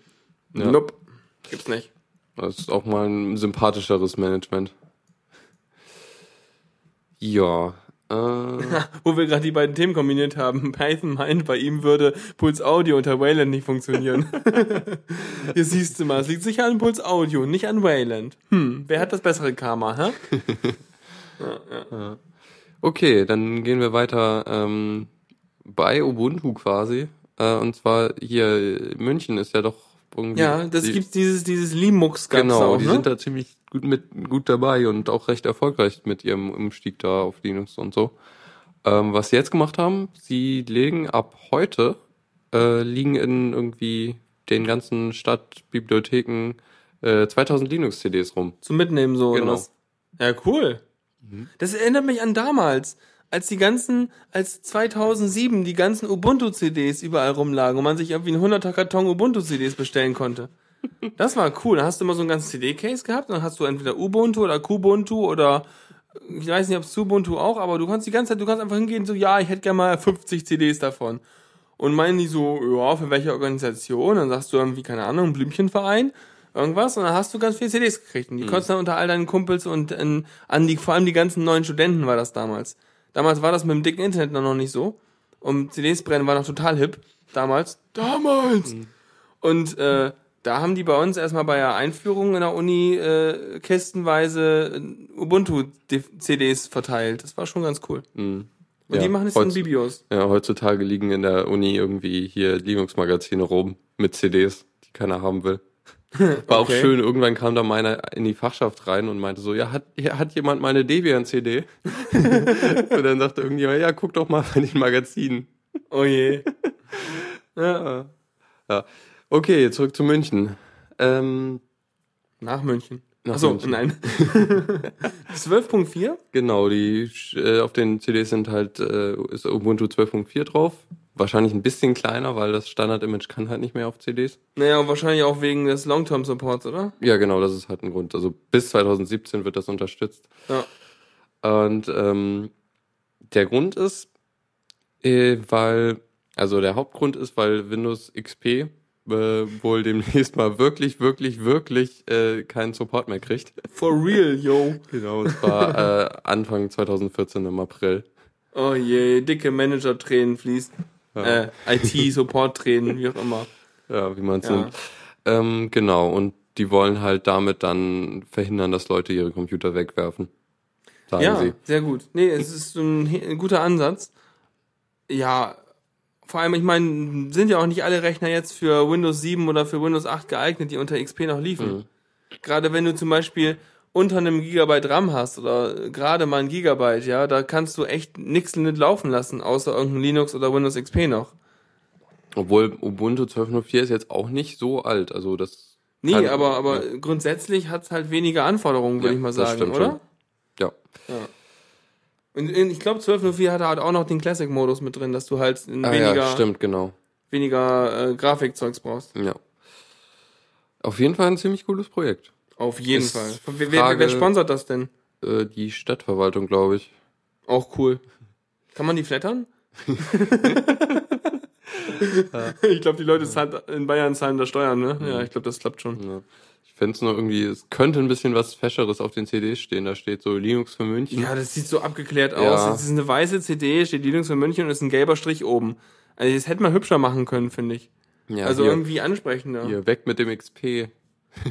Ja. Nope. Gibt's nicht. Das ist auch mal ein sympathischeres Management. Ja. Äh, *laughs* Wo wir gerade die beiden Themen kombiniert haben. Python meint, bei ihm würde Puls Audio unter Wayland nicht funktionieren. *laughs* Hier siehst du mal, es liegt sicher an Puls Audio, nicht an Wayland. Hm, wer hat das bessere Karma, hä? *laughs* okay, dann gehen wir weiter ähm, bei Ubuntu quasi. Äh, und zwar hier München ist ja doch irgendwie. Ja, das die, gibt's dieses, dieses Linux gab's Genau, auch, die ne? sind da ziemlich gut mit gut dabei und auch recht erfolgreich mit ihrem Umstieg da auf Linux und so. Ähm, was sie jetzt gemacht haben, sie legen ab heute, äh, liegen in irgendwie den ganzen Stadtbibliotheken äh, 2000 Linux-CDs rum. Zum Mitnehmen so, Genau. Ja, cool. Das erinnert mich an damals, als die ganzen, als 2007 die ganzen Ubuntu-CDs überall rumlagen und man sich irgendwie einen 100er Karton Ubuntu-CDs bestellen konnte. Das war cool. Da hast du immer so ein ganzes CD-Case gehabt und dann hast du entweder Ubuntu oder Kubuntu oder ich weiß nicht, ob es Ubuntu auch, aber du kannst die ganze Zeit, du kannst einfach hingehen so, ja, ich hätte gerne mal 50 CDs davon. Und meinen die so, ja, für welche Organisation? Dann sagst du irgendwie, keine Ahnung, ein Blümchenverein, irgendwas, und dann hast du ganz viele CDs gekriegt. Und die konntest du dann unter all deinen Kumpels und in, an die, vor allem die ganzen neuen Studenten war das damals. Damals war das mit dem dicken Internet noch nicht so. Und CDs brennen war noch total hip. Damals. Damals! Und äh, da haben die bei uns erstmal bei der Einführung in der Uni äh, kistenweise äh, Ubuntu-CDs verteilt. Das war schon ganz cool. Und Ja, die machen es in Bibios. Ja, heutzutage liegen in der Uni irgendwie hier Linux-Magazine rum mit CDs, die keiner haben will. *laughs* War auch Okay. schön, irgendwann kam da meiner in die Fachschaft rein und meinte so, ja, hat, hat jemand meine Debian-CD? *laughs* und dann sagte irgendjemand, ja, guck doch mal bei den Magazinen. Oh je. Ja. ja. Okay, zurück zu München. Ähm, Nach München. Nach Achso, München. nein. *laughs* 12.4? genau, die äh, auf den CDs sind halt äh, ist Ubuntu 12.4 drauf. Wahrscheinlich ein bisschen kleiner, weil das Standard-Image kann halt nicht mehr auf CDs. Naja, und wahrscheinlich auch wegen des Long-Term-Supports, oder? Ja, genau, das ist halt ein Grund. Also bis 2017 wird das unterstützt. Ja. Und ähm, der Grund ist, äh, weil, also der Hauptgrund ist, weil Windows XP äh, wohl demnächst mal wirklich, wirklich, wirklich äh, keinen Support mehr kriegt. For real, yo. Genau, und zwar äh, Anfang 2014 im April. Oh je, dicke Manager-Tränen fließen. Äh, IT-Support-Tränen, wie auch immer. *laughs* Ja, wie man es Ja. nennt. Ähm, genau, und die wollen halt damit dann verhindern, dass Leute ihre Computer wegwerfen. Sagen Ja, sie. sehr gut. Nee, es ist ein, ein guter Ansatz. Ja, vor allem, ich meine, sind ja auch nicht alle Rechner jetzt für Windows 7 oder für Windows 8 geeignet, die unter XP noch liefen. Mhm. Gerade wenn du zum Beispiel unter einem Gigabyte RAM hast oder gerade mal ein Gigabyte, ja, da kannst du echt nix nicht laufen lassen, außer irgendein Linux oder Windows XP noch. Obwohl Ubuntu 12.04 ist jetzt auch nicht so alt. Also das. Nee, aber, aber grundsätzlich hat's halt weniger Anforderungen, würde Ja, ich mal sagen, stimmt oder? schon. Ja. Und in, ich glaube, 12.04 hat halt auch noch den Classic-Modus mit drin, dass du halt Ah, weniger, ja, stimmt, genau. weniger äh, Grafikzeugs brauchst. Ja. Auf jeden Fall ein ziemlich cooles Projekt. Auf jeden Ist Fall. Wer, wer, wer sponsert das denn? Äh, die Stadtverwaltung, glaube ich. Auch cool. Kann man die flattern? *laughs* ich glaube, die Leute zahlen, in Bayern zahlen da Steuern, ne? Ja, ich glaube, das klappt schon. Ja. Ich fände es nur irgendwie, es könnte ein bisschen was Fescheres auf den CDs stehen. Da steht so Linux für München. Ja, das sieht so abgeklärt aus. Ja. Das ist eine weiße CD, steht Linux für München und ist ein gelber Strich oben. Also das hätte man hübscher machen können, finde ich. Ja, also hier, irgendwie ansprechender. hier, weg mit dem XP.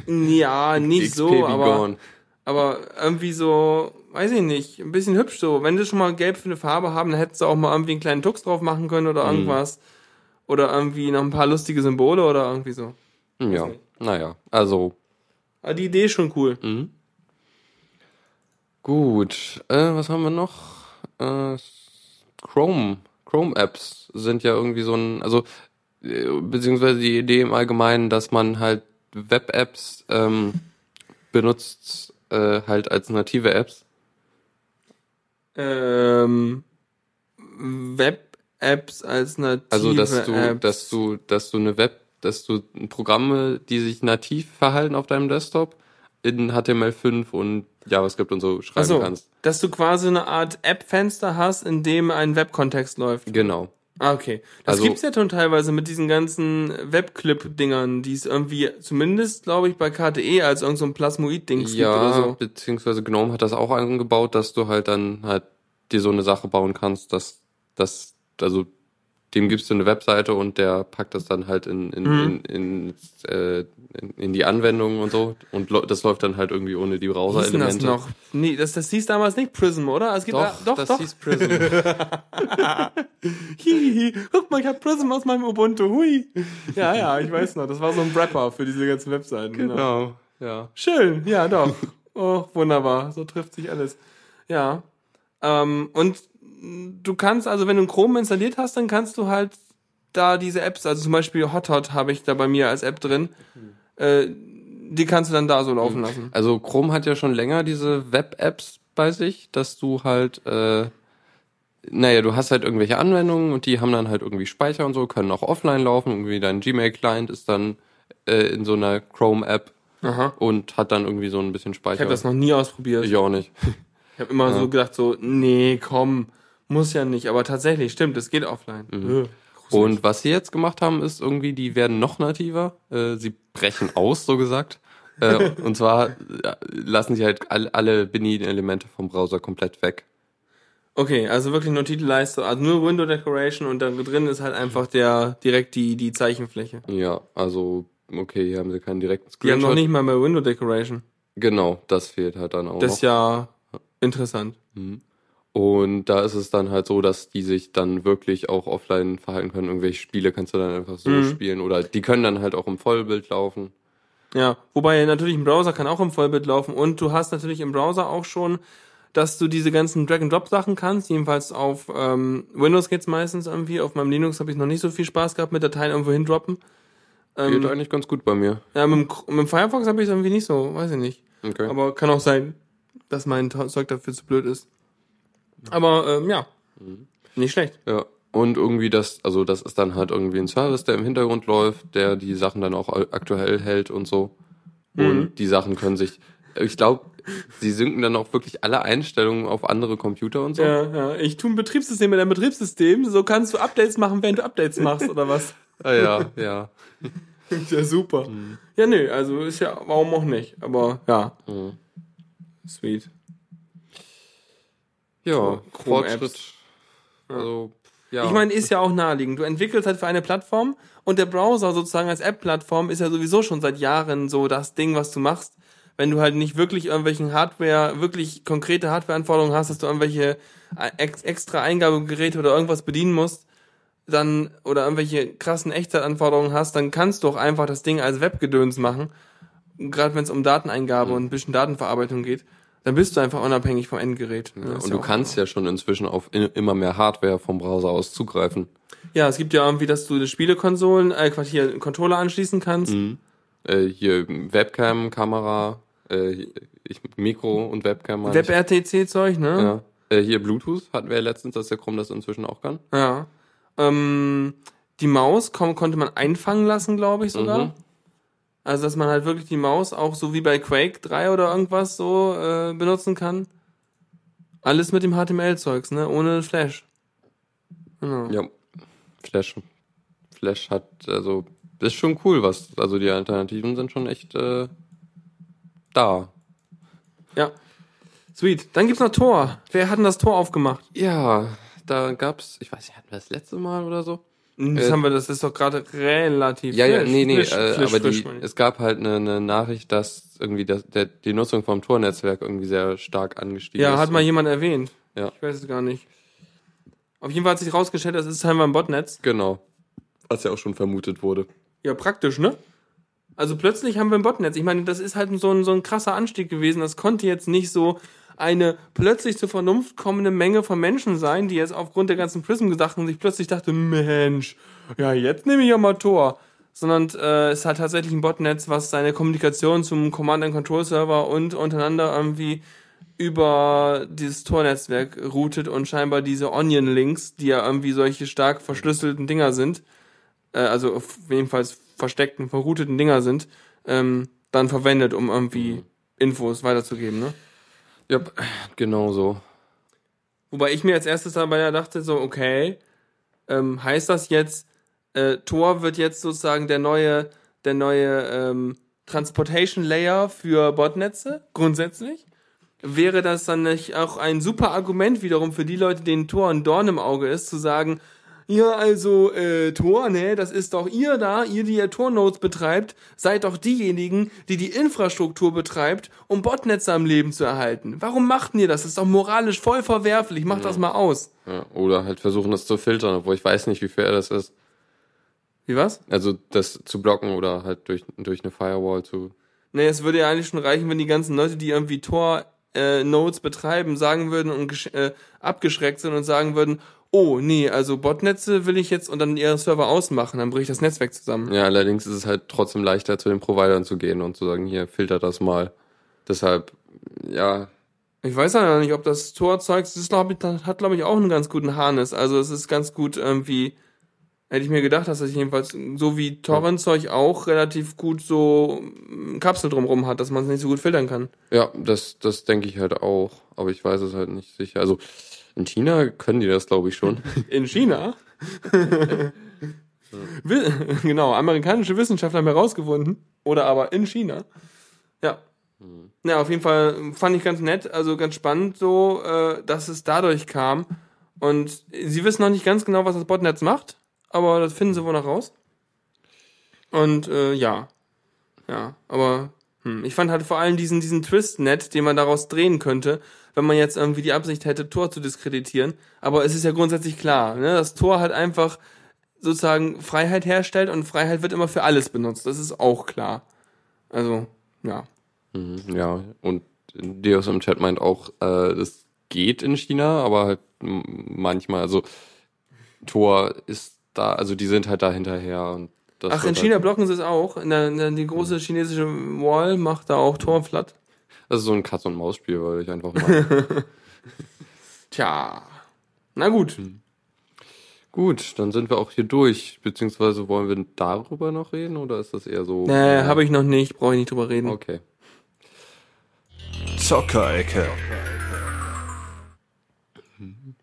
Ja, *laughs* nicht so, be aber, gone. aber irgendwie so, weiß ich nicht, ein bisschen hübsch so. Wenn die schon mal gelb für eine Farbe haben, dann hättest du auch mal irgendwie einen kleinen Tux drauf machen können Mhm. oder irgendwas. Oder irgendwie noch ein paar lustige Symbole oder irgendwie so. Ja, nicht. naja, also Aber die Idee ist schon cool. Mhm. Gut, äh, was haben wir noch? Äh, Chrome, Chrome-Apps sind ja irgendwie so ein, also äh, beziehungsweise die Idee im Allgemeinen, dass man halt Web-Apps ähm, benutzt, äh, halt als native Apps. Ähm, Web-Apps als native Also dass du, Apps. dass du, dass du eine Web, dass du Programme, die sich nativ verhalten auf deinem Desktop in HTML5 und JavaScript und so schreiben Achso, kannst. dass du quasi eine Art App-Fenster hast, in dem ein Web-Kontext läuft. Genau. Ah, okay. Das Also- gibt's ja schon teilweise mit diesen ganzen Webclip-Dingern, die es irgendwie, zumindest glaube ich bei KTE als irgend so ein Plasmoid-Dings gibt Ja, oder so. beziehungsweise Gnome hat das auch eingebaut, dass du halt dann halt dir so eine Sache bauen kannst, dass das, also dem gibst du eine Webseite und der packt das dann halt in, in, Mhm. in, in, äh, in, in die Anwendungen und so. Und das läuft dann halt irgendwie ohne die denn das Browser-Elemente. noch? Nee, das, das hieß damals nicht Prism, oder? Es gibt Doch, ja, doch, das doch. hieß Prism. *laughs* Hihihi, guck mal, ich hab Prism aus meinem Ubuntu. Hui. Ja, ja, ich weiß noch. Das war so ein Wrapper für diese ganzen Webseiten. Genau. genau, ja. Schön, ja, doch. Oh, wunderbar. So trifft sich alles. Ja. Ähm, und du kannst, also wenn du Chrome installiert hast, dann kannst du halt da diese Apps, also zum Beispiel HotHot habe ich da bei mir als App drin, äh, die kannst du dann da so laufen lassen. Also Chrome hat ja schon länger diese Web-Apps bei sich, dass du halt, äh, naja, du hast halt irgendwelche Anwendungen und die haben dann halt irgendwie Speicher und so, können auch offline laufen. Irgendwie dein Gmail-Client ist dann äh, in so einer Chrome-App und hat dann irgendwie so ein bisschen Speicher. Ich habe das noch nie ausprobiert. ich auch nicht. *laughs* Ich habe immer Ja. so gedacht, so, nee, komm, muss ja nicht. Aber tatsächlich, stimmt, es geht offline. Äh, gruselig. Und was sie jetzt gemacht haben, ist irgendwie, die werden noch nativer. Äh, sie brechen aus, so gesagt. Äh, *laughs* und zwar äh, lassen sie halt all, alle Bedienelemente vom Browser komplett weg. Okay, also wirklich nur Titelleiste, also nur Window Decoration und dann drin ist halt einfach der direkt die die Zeichenfläche. Ja, also, okay, hier haben sie keinen direkten Die haben Screenshot. noch nicht mal mehr Window Decoration. Genau, das fehlt halt dann auch Das ist ja interessant. Und da ist es dann halt so, dass die sich dann wirklich auch offline verhalten können. Irgendwelche Spiele kannst du dann einfach so Mhm. spielen oder die können dann halt auch im Vollbild laufen. Ja, wobei natürlich im Browser kann auch im Vollbild laufen und du hast natürlich im Browser auch schon, dass du diese ganzen Drag-and-Drop-Sachen kannst. Jedenfalls auf ähm, Windows geht's meistens irgendwie. Auf meinem Linux habe ich noch nicht so viel Spaß gehabt mit Dateien irgendwo hindroppen. Geht Ähm, eigentlich ganz gut bei mir. ja, mit, mit dem Firefox habe ich irgendwie nicht so, weiß ich nicht. Okay. Aber kann auch sein, dass mein Zeug dafür zu blöd ist. Aber ähm, ja, nicht schlecht. Ja. Und irgendwie das, also das ist dann halt irgendwie ein Service, der im Hintergrund läuft, der die Sachen dann auch aktuell hält und so. Mhm. Und die Sachen können sich, ich glaube, sie synken dann auch wirklich alle Einstellungen auf andere Computer und so. Ja, ja. Ich tue ein Betriebssystem mit einem Betriebssystem, so kannst du Updates machen, während du Updates machst, oder was? *laughs* Ah, ja, ja. *laughs* Ja, super. Ja, nö, also ist ja, warum auch nicht? Aber ja, Mhm. sweet. Ja. Fortschritt. Also, ja. Ich meine, ist ja auch naheliegend. Du entwickelst halt für eine Plattform und der Browser sozusagen als App-Plattform ist ja sowieso schon seit Jahren so das Ding, was du machst. Wenn du halt nicht wirklich irgendwelchen Hardware, wirklich konkrete Hardware-Anforderungen hast, dass du irgendwelche ex extra Eingabegeräte oder irgendwas bedienen musst, dann, oder irgendwelche krassen Echtzeitanforderungen hast, dann kannst du auch einfach das Ding als Webgedöns machen. Gerade wenn es um Dateneingabe und ein bisschen Datenverarbeitung geht, dann bist du einfach unabhängig vom Endgerät. ja, Das ist und ja du kannst ja schon inzwischen auf immer mehr Hardware vom Browser aus zugreifen. Ja, es gibt ja irgendwie, dass du Spielekonsolen, äh, Quatsch, hier Controller anschließen kannst. Äh, hier Webcam, Kamera, äh, ich, Mikro und Webcam. WebRTC-Zeug, ne? Ja. Äh, hier Bluetooth hatten wir ja letztens, dass der Chrome das inzwischen auch kann. Ja. Ähm, die Maus kon konnte man einfangen lassen, glaube ich sogar. Mhm. Also, dass man halt wirklich die Maus auch so wie bei Quake 3 oder irgendwas so äh, benutzen kann. Alles mit dem HTML-Zeugs, ne? Ohne Flash. Genau. Ja. Flash. Flash hat, also, das ist schon cool, was, also die Alternativen sind schon echt äh, da. Ja. Sweet. Dann gibt's noch Tor. Wer hat denn das Tor aufgemacht? Ja, da gab's, ich weiß nicht, hatten wir das letzte Mal oder so? Das Äh, haben wir, das ist doch gerade relativ Ja, ja, nee, nee, frisch, äh, frisch, aber frisch, die, es gab halt eine, eine Nachricht, dass irgendwie das, der, die Nutzung vom Tor-Netzwerk irgendwie sehr stark angestiegen Ja, ist. hat mal jemand erwähnt. Ja. Ich weiß es gar nicht. Auf jeden Fall hat sich rausgestellt, das ist scheinbar ein Botnetz. Genau. Was ja auch schon vermutet wurde. Ja, praktisch, ne? Also plötzlich haben wir ein Botnetz. Ich meine, das ist halt so ein, so ein krasser Anstieg gewesen. Das konnte jetzt nicht so eine plötzlich zur Vernunft kommende Menge von Menschen sein, die jetzt aufgrund der ganzen Prism-Sachen sich plötzlich dachte, Mensch, ja, jetzt nehme ich ja mal Tor. Sondern äh, es ist halt tatsächlich ein Botnetz, was seine Kommunikation zum Command-and-Control-Server und untereinander irgendwie über dieses Tor-Netzwerk routet und scheinbar diese Onion-Links, die ja irgendwie solche stark verschlüsselten Dinger sind, äh, also auf jedenfalls versteckten, verrouteten Dinger sind, ähm, dann verwendet, um irgendwie Infos weiterzugeben. Ne? Ja, genau so. Wobei ich mir als erstes dabei ja dachte, so, okay, ähm, heißt das jetzt, äh, Tor wird jetzt sozusagen der neue, der neue ähm, Transportation Layer für Botnetze, grundsätzlich? wäre das dann nicht auch ein super Argument wiederum für die Leute, denen Tor ein Dorn im Auge ist, zu sagen, ja, also äh, Tor, ne, das ist doch ihr da, ihr, die ihr Tor-Nodes betreibt, seid doch diejenigen, die die Infrastruktur betreibt, um Botnetze am Leben zu erhalten. Warum macht ihr das? Das ist doch moralisch voll verwerflich. Macht das mal aus. Ja, oder halt versuchen, das zu filtern, obwohl ich weiß nicht, wie fair das ist. Wie was? Also das zu blocken oder halt durch, durch eine Firewall zu. Nee, es würde ja eigentlich schon reichen, wenn die ganzen Leute, die irgendwie Tor äh, Nodes betreiben, sagen würden und äh, abgeschreckt sind und sagen würden, oh nee, also Botnetze will ich jetzt und dann ihre Server ausmachen, dann bricht das Netzwerk zusammen. Ja, allerdings ist es halt trotzdem leichter, zu den Providern zu gehen und zu sagen, hier, filtert das mal. Deshalb, ja, Ich weiß ja nicht, ob das Tor-Zeug, das hat glaube ich auch einen ganz guten Harness. Also es ist ganz gut irgendwie, hätte ich mir gedacht, dass das jedenfalls so wie Torrent-Zeug auch relativ gut so mm, Kapsel drumrum hat, dass man es nicht so gut filtern kann. ja, das, das denke ich halt auch. Aber ich weiß es halt nicht sicher. Also in China können die das, glaube ich, schon. *laughs* In China? *laughs* Genau, amerikanische Wissenschaftler haben herausgefunden. Oder aber in China. Ja. Ja, auf jeden Fall fand ich ganz nett, also ganz spannend so, äh, dass es dadurch kam. Und sie wissen noch nicht ganz genau, was das Botnetz macht, aber das finden sie wohl noch raus. Und äh, ja. Ja, aber hm, ich fand halt vor allem diesen, diesen Twist nett, den man daraus drehen könnte, wenn man jetzt irgendwie die Absicht hätte, Tor zu diskreditieren. Aber es ist ja grundsätzlich klar, ne, dass Tor halt einfach sozusagen Freiheit herstellt und Freiheit wird immer für alles benutzt. Das ist auch klar. Also, ja. Mhm, ja, und Deus im Chat meint auch, äh, das geht in China, aber halt manchmal, also Tor ist da, also die sind halt da hinterher und das Ach, in China halt, blocken sie es auch. In der, in der, die große chinesische Wall macht da auch Tor flat. das ist so ein Katz- und Maus-Spiel, weil ich einfach mal. *laughs* Tja. Na gut. Gut, dann sind wir auch hier durch, beziehungsweise wollen wir darüber noch reden oder ist das eher so? Nee, habe ich noch nicht, brauche ich nicht drüber reden. Okay. Zockerecke. Jetzt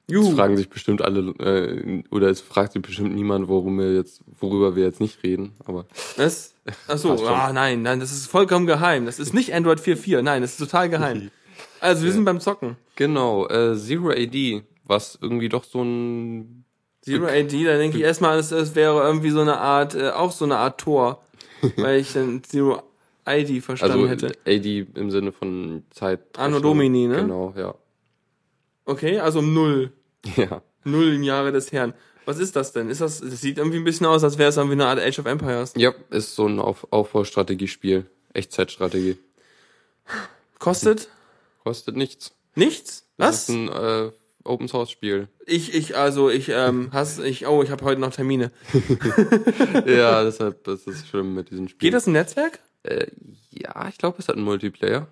Juhu. fragen sich bestimmt alle, äh, oder es fragt sich bestimmt niemand, worum wir jetzt, worüber wir jetzt nicht reden, aber Was? Ach so, *laughs* Passt schon. ah, nein, nein, das ist vollkommen geheim. Das ist nicht Android 4.4, nein, das ist total geheim. *laughs* Also, wir sind beim Zocken. genau, äh, Zero AD, was irgendwie doch so ein Zero AD, da denke ich erstmal, es, es wäre irgendwie so eine Art, äh, auch so eine Art Tor, *laughs* weil ich dann Zero ID verstanden also hätte. AD im Sinne von Zeit. Anno Domini, ne? Genau, ja. Okay, also um Null. Ja. Null im Jahre des Herrn. Was ist das denn? Ist das, das sieht irgendwie ein bisschen aus, als wäre es irgendwie eine Art Age of Empires. Ja, ist so ein Auf Aufbaustrategiespiel. Echtzeitstrategie. Kostet Kostet nichts. nichts? Das Was? ist ein äh, Open Source Spiel. Ich, ich, also ich, ähm, hasse, ich, oh, ich habe heute noch Termine. *laughs* ja, deshalb das ist schlimm mit diesem Spiel. Geht das im Netzwerk? Äh, ja, ich glaube, es hat einen Multiplayer.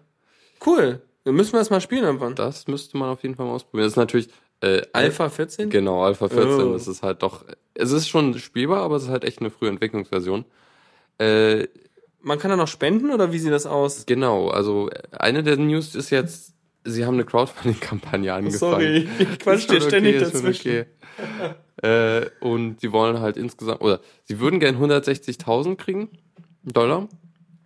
Cool. Dann müssen wir das mal spielen irgendwann. Das müsste man auf jeden Fall mal ausprobieren. Das ist natürlich äh, Alpha 14? Genau, Alpha 14. Oh. Das ist halt doch. Es ist schon spielbar, aber es ist halt echt eine frühe Entwicklungsversion. Äh, Man kann da noch spenden oder wie sieht das aus? genau, also eine der News ist jetzt, sie haben eine Crowdfunding-Kampagne angefangen. Sorry, ich quatsch *laughs* dir ständig okay, dazwischen. Okay. äh, und sie wollen halt insgesamt, oder sie würden gern 160.000 kriegen, Dollar.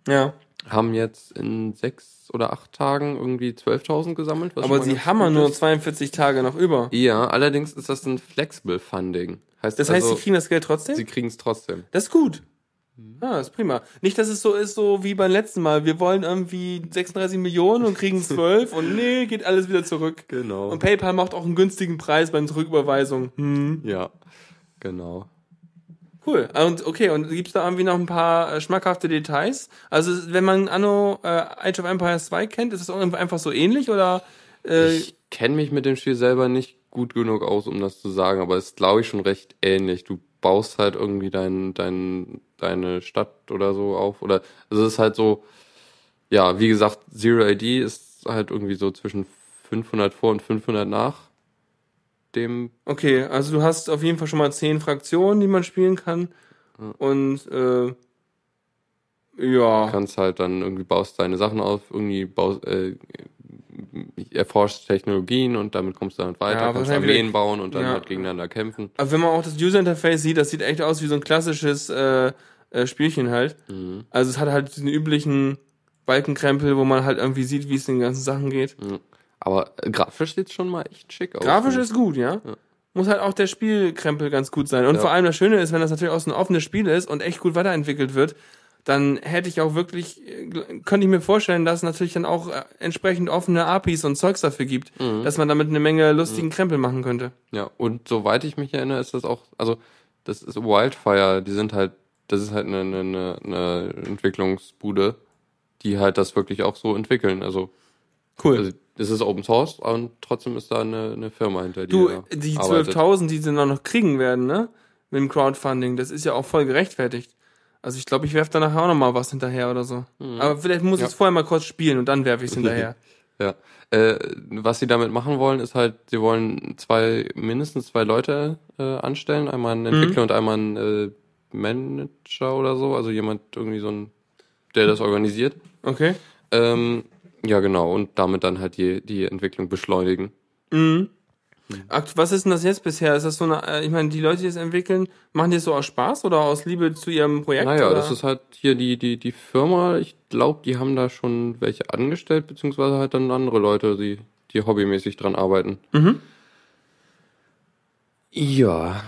Ja. Haben jetzt in sechs oder acht Tagen irgendwie 12.000 gesammelt. Aber sie haben gut nur ist. 42 Tage noch über. Ja, allerdings ist das ein Flexible Funding. Heißt Das heißt, also, sie kriegen das Geld trotzdem? sie kriegen es trotzdem. Das ist gut. Ah, das ist prima. Nicht, dass es so ist, so wie beim letzten Mal. Wir wollen irgendwie 36 Millionen und kriegen 12 und nee, geht alles wieder zurück. Genau. Und PayPal macht auch einen günstigen Preis bei den Zurücküberweisungen. Hm. Ja, genau. Cool. Und okay, und gibt's da irgendwie noch ein paar äh, schmackhafte Details? Also, wenn man Anno äh, Age of Empires 2 kennt, ist es einfach so ähnlich oder äh, Ich kenne mich mit dem Spiel selber nicht gut genug aus, um das zu sagen, aber es ist, glaube ich, schon recht ähnlich. Du baust halt irgendwie dein, dein, deine Stadt oder so auf. Oder also es ist halt so, ja, wie gesagt, Zero ID ist halt irgendwie so zwischen 500 vor und 500 nach dem. Okay, also du hast auf jeden Fall schon mal zehn Fraktionen, die man spielen kann. Und äh, ja. Kannst halt dann irgendwie baust deine Sachen auf, irgendwie baust, äh, erforscht Technologien und damit kommst du dann weiter, Ja, kannst Armeen bauen und dann ja. halt gegeneinander kämpfen. Aber wenn man auch das User-Interface sieht, das sieht echt aus wie so ein klassisches äh, äh, Spielchen halt. Mhm. Also es hat halt diesen üblichen Balkenkrempel, wo man halt irgendwie sieht, wie es den ganzen Sachen geht. Aber äh, grafisch sieht's schon mal echt schick aus. Grafisch ist gut, ja. Muss halt auch der Spielkrempel ganz gut sein. Und vor allem das Schöne ist, wenn das natürlich auch so ein offenes Spiel ist und echt gut weiterentwickelt wird, dann hätte ich auch wirklich, äh, könnte ich mir vorstellen, dass es natürlich dann auch äh, entsprechend offene APIs und Zeugs dafür gibt, Mhm. dass man damit eine Menge lustigen Krempel machen könnte. Ja, und soweit ich mich erinnere, ist das auch, also das ist Wildfire, die sind halt, das ist halt eine, eine, eine, eine Entwicklungsbude, die halt das wirklich auch so entwickeln. Also, Cool. also es ist Open Source und trotzdem ist da eine, eine Firma hinter die du, die arbeitet. 12.000, die sie noch noch kriegen werden, ne? Mit dem Crowdfunding, das ist ja auch voll gerechtfertigt. Also ich glaube, ich werfe da nachher auch noch mal was hinterher oder so. Aber vielleicht muss ich Mhm. Ja. es vorher mal kurz spielen und dann werfe ich es *laughs* hinterher. Ja. Äh, was sie damit machen wollen, ist halt, sie wollen zwei, mindestens zwei Leute äh, anstellen, einmal einen Entwickler und einmal einen äh, Manager oder so, also jemand irgendwie so ein, der das organisiert. Okay? Ähm, ja, genau, und damit dann halt die, die Entwicklung beschleunigen. Akt- Was ist denn das jetzt bisher? Ist das so eine, äh, ich meine, die Leute, die es entwickeln, machen die es so aus Spaß oder aus Liebe zu ihrem Projekt? Naja, oder? das ist halt hier die, die, die Firma, ich glaube, die haben da schon welche angestellt, beziehungsweise halt dann andere Leute, die, die hobbymäßig dran arbeiten. Mhm. Ja,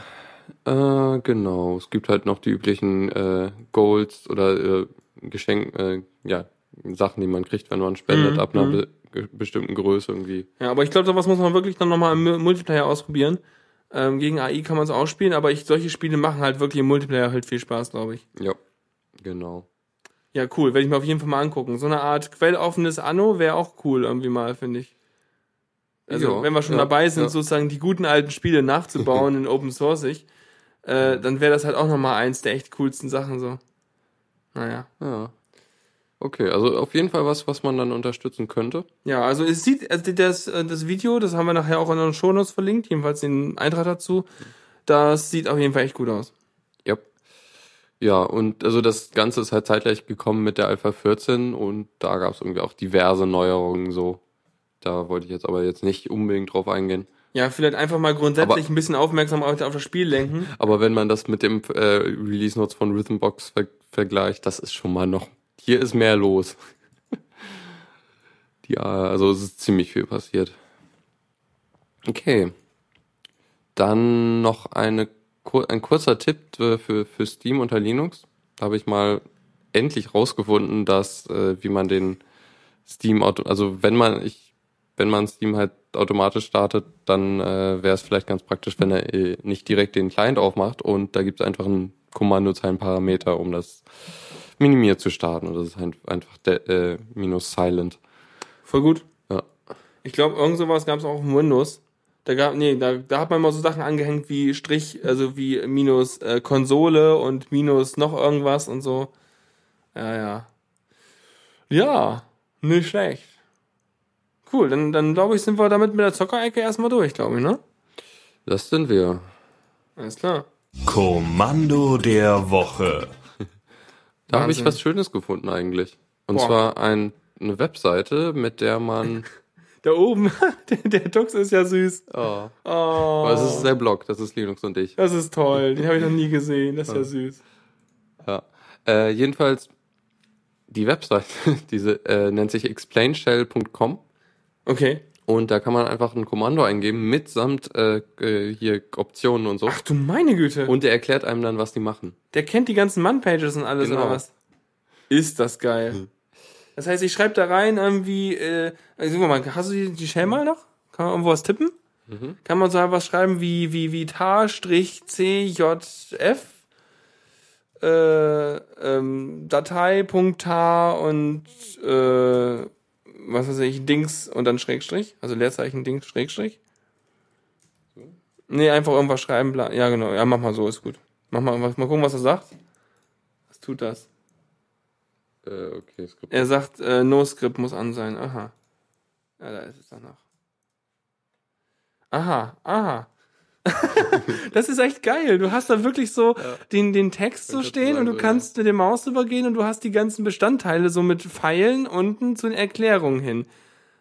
äh, genau. Es gibt halt noch die üblichen äh, Goals oder äh, Geschenk, äh, ja, Sachen, die man kriegt, wenn man spendet, Mhm, ab einer be ge- bestimmten Größe irgendwie. Ja, aber ich glaube, sowas muss man wirklich dann nochmal im Mu- Multiplayer ausprobieren. Ähm, gegen AI kann man es auch spielen, aber ich, solche Spiele machen halt wirklich im Multiplayer halt viel Spaß, glaube ich. Ja, genau. Ja, cool, werde ich mir auf jeden Fall mal angucken. So eine Art quelloffenes Anno wäre auch cool irgendwie mal, finde ich. Also, Ja, wenn wir schon ja, dabei sind, ja. sozusagen die guten alten Spiele nachzubauen *laughs* in Open Sourceig, äh, dann wäre das halt auch nochmal eins der echt coolsten Sachen so. Naja. Ja. Okay, also auf jeden Fall was, was man dann unterstützen könnte. Ja, also es sieht, also das, äh, das Video, das haben wir nachher auch in den Shownotes verlinkt, jedenfalls den Eintrag dazu. Das sieht auf jeden Fall echt gut aus. Ja. Ja, und also das Ganze ist halt zeitgleich gekommen mit der Alpha 14 und da gab es irgendwie auch diverse Neuerungen so. Da wollte ich jetzt aber jetzt nicht unbedingt drauf eingehen. Ja, vielleicht einfach mal grundsätzlich Aber- ein bisschen Aufmerksamkeit auf das Spiel lenken. Aber wenn man das mit dem äh, Release Notes von Rhythmbox ver vergleicht, das ist schon mal noch. Hier ist mehr los. *laughs* ja, also es ist ziemlich viel passiert. Okay. Dann noch eine, ein kurzer Tipp für, für Steam unter Linux. Da habe ich mal endlich rausgefunden, dass äh, wie man den Steam auto also wenn man ich wenn man Steam halt automatisch startet, dann äh, wäre es vielleicht ganz praktisch, wenn er äh, nicht direkt den Client aufmacht und da gibt es einfach einen Kommandozeilenparameter, um das minimiert zu starten und das ist halt einfach de, äh, minus silent. Voll gut. Ja. Ich glaube, irgend sowas gab es auch im Windows. Da gab, nee, da, da hat man mal so Sachen angehängt wie Strich, also wie minus äh, Konsole und minus noch irgendwas und so. Ja, ja. Ja, nicht schlecht. Cool, dann, dann glaube ich, sind wir damit mit der Zockerecke erstmal durch, glaube ich, ne? Das sind wir. Alles klar. Kommando der Woche. Da habe ich was Schönes gefunden eigentlich. Und Boah. zwar ein, eine Webseite, mit der man. *laughs* Da oben, *laughs* der, der Dux ist ja süß. Oh. Oh, Das ist der Blog, das ist Linux und ich. das ist toll. Den habe ich noch nie gesehen. Das ist ja süß. Ja. Äh, jedenfalls, die Webseite, *laughs* diese äh, nennt sich explainshell.com Okay. Und da kann man einfach ein Kommando eingeben mitsamt äh, äh, hier Optionen und so. Ach du meine Güte. Und der erklärt einem dann, was die machen. Der kennt die ganzen Man-Pages und alles, Genau. oder was? Ist das geil. Das heißt, ich schreibe da rein irgendwie, äh, also, guck mal, hast du die, die Shell mal noch? Kann man irgendwo was tippen? Kann man so was schreiben wie, wie, wie tar-cjf, äh, ähm, Datei.tar und, äh, was weiß ich, Dings und dann Schrägstrich, also Leerzeichen, Dings, Schrägstrich. Nee, einfach irgendwas schreiben, bla. Ja, genau. Ja, mach mal so, ist gut. Mach mal, mal gucken, was er sagt. Was tut das? Äh, okay, gibt Er sagt, äh, No-Script muss an sein. Aha. Ja, da ist es danach. Aha, aha. *laughs* das ist echt geil. Du hast da wirklich so den, den Text so stehen und du kannst mit der Maus übergehen und du hast die ganzen Bestandteile so mit Pfeilen unten zu den Erklärungen hin.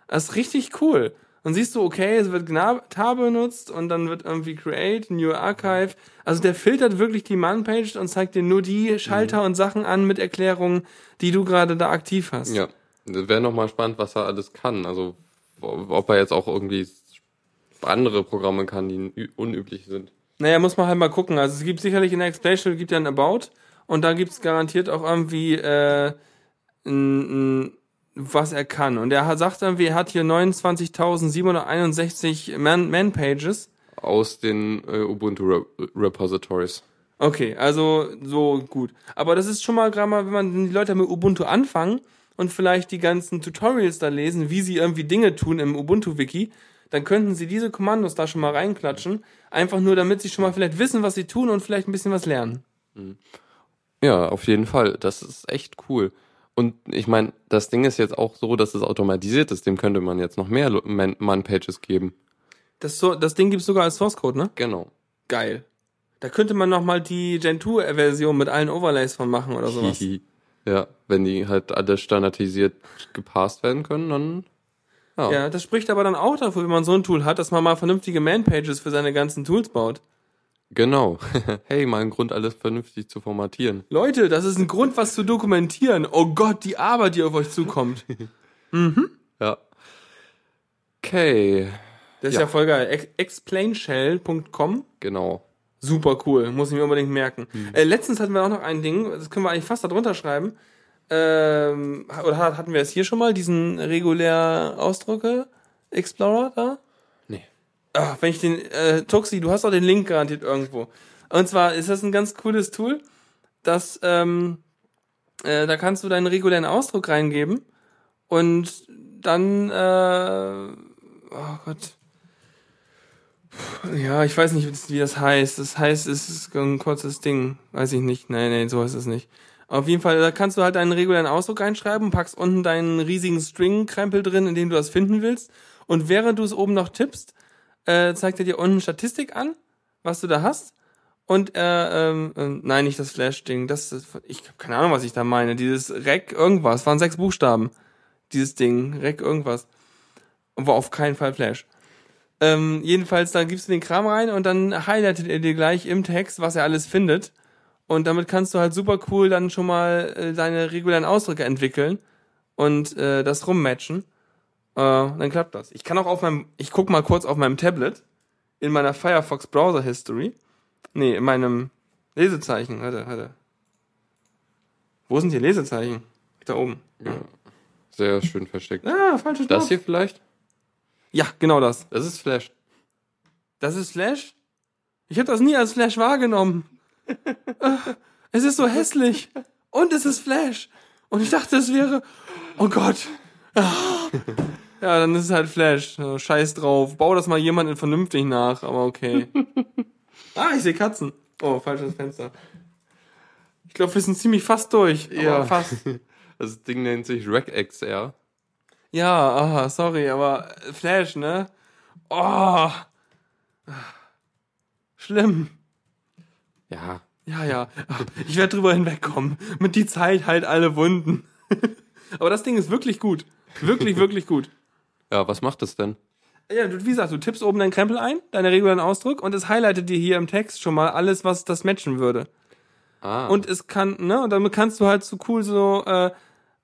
Das ist richtig cool. Und siehst du, okay, es wird tar benutzt und dann wird irgendwie create, new archive. Also der filtert wirklich die Man-Page und zeigt dir nur die Schalter und Sachen an mit Erklärungen, die du gerade da aktiv hast. Ja. Wäre nochmal spannend, was er alles kann. Also, ob er jetzt auch irgendwie andere Programme kann, die unüblich sind. Naja, muss man halt mal gucken. Also es gibt sicherlich in der Explanation gibt ja ein About und da gibt's garantiert auch irgendwie äh, n, n, was er kann. Und er hat, sagt irgendwie, er hat hier 29.761 Man- Man-Pages. Aus den äh, Ubuntu Re Repositories. Okay, also so gut. Aber das ist schon mal gerade mal, wenn man die Leute mit Ubuntu anfangen und vielleicht die ganzen Tutorials da lesen, wie sie irgendwie Dinge tun im Ubuntu-Wiki, dann könnten sie diese Kommandos da schon mal reinklatschen. Einfach nur, damit sie schon mal vielleicht wissen, was sie tun und vielleicht ein bisschen was lernen. Ja, auf jeden Fall. Das ist echt cool. Und ich meine, das Ding ist jetzt auch so, dass es automatisiert ist. Dem könnte man jetzt noch mehr Man-Pages geben. Das, so, das Ding gibt's sogar als Source Code, ne? Genau. Geil. Da könnte man noch mal die Gen 2-Version mit allen Overlays von machen oder sowas. *laughs* Ja, wenn die halt alle standardisiert gepasst werden können, dann ja. Ja, das spricht aber dann auch dafür, wenn man so ein Tool hat, dass man mal vernünftige Man-Pages für seine ganzen Tools baut. Genau. *laughs* hey, mal ein Grund, alles vernünftig zu formatieren. Leute, das ist ein Grund, was zu dokumentieren. Oh Gott, die Arbeit, die auf euch zukommt. *laughs* Ja. Okay. Das ist Ja. ja, voll geil. Ex explainshell.com. Genau. Super cool. Muss ich mir unbedingt merken. Äh, letztens hatten wir auch noch ein Ding, das können wir eigentlich fast da drunter schreiben. Ähm, oder hat- hatten wir es hier schon mal, diesen regulär Ausdrucke Explorer da? Nee. Ach, wenn ich den, äh, Toxi, du hast auch den Link garantiert irgendwo. Und zwar ist das ein ganz cooles Tool, das, ähm, äh, da kannst du deinen regulären Ausdruck reingeben und dann, äh, oh Gott. Ja, ich weiß nicht, wie das heißt. Das heißt, es ist ein kurzes Ding. Weiß ich nicht. Nein, nein, so ist es nicht. Auf jeden Fall, da kannst du halt deinen regulären Ausdruck einschreiben, packst unten deinen riesigen String-Krempel drin, in dem du das finden willst. Und während du es oben noch tippst, äh, zeigt er dir unten Statistik an, was du da hast. Und äh, ähm, ähm, nein, nicht das Flash-Ding. Das ist, ich habe keine Ahnung, was ich da meine. Dieses Rec irgendwas, waren sechs Buchstaben. Dieses Ding, Rec irgendwas. War auf keinen Fall Flash. Ähm, jedenfalls, dann gibst du den Kram rein und dann highlightet er dir gleich im Text, was er alles findet. Und damit kannst du halt super cool dann schon mal äh, deine regulären Ausdrücke entwickeln und äh, das rummatchen. Äh, dann klappt das. Ich kann auch auf meinem, ich guck mal kurz auf meinem Tablet in meiner Firefox Browser History. Nee, in meinem Lesezeichen. Warte, warte. Wo sind die Lesezeichen? Da oben. Sehr schön versteckt. Ah, falsche Das hier vielleicht? Ja, genau das. Das ist Flash. Das ist Flash? Ich habe das nie als Flash wahrgenommen. Äh, es ist so hässlich. Und es ist Flash. Und ich dachte, es wäre. Oh Gott. Ah. Ja, dann ist es halt Flash. Scheiß drauf. Bau das mal jemanden vernünftig nach, aber okay. *laughs* Ah, ich sehe Katzen. Oh, falsches Fenster. Ich glaube, wir sind ziemlich fast durch. Ja. Fast. *laughs* Das Ding nennt sich RecXR. Ja, aha, sorry, aber Flash, ne? Oh. Schlimm. Ja. Ja, ja. Ich werde drüber hinwegkommen. Mit die Zeit halt alle Wunden. *laughs* Aber das Ding ist wirklich gut. Wirklich, wirklich gut. Ja, was macht das denn? Ja, du, wie gesagt, du tippst oben deinen Krempel ein, deinen regulären Ausdruck, und es highlightet dir hier im Text schon mal alles, was das matchen würde. Ah. Und es kann, ne, und damit kannst du halt so cool so, äh,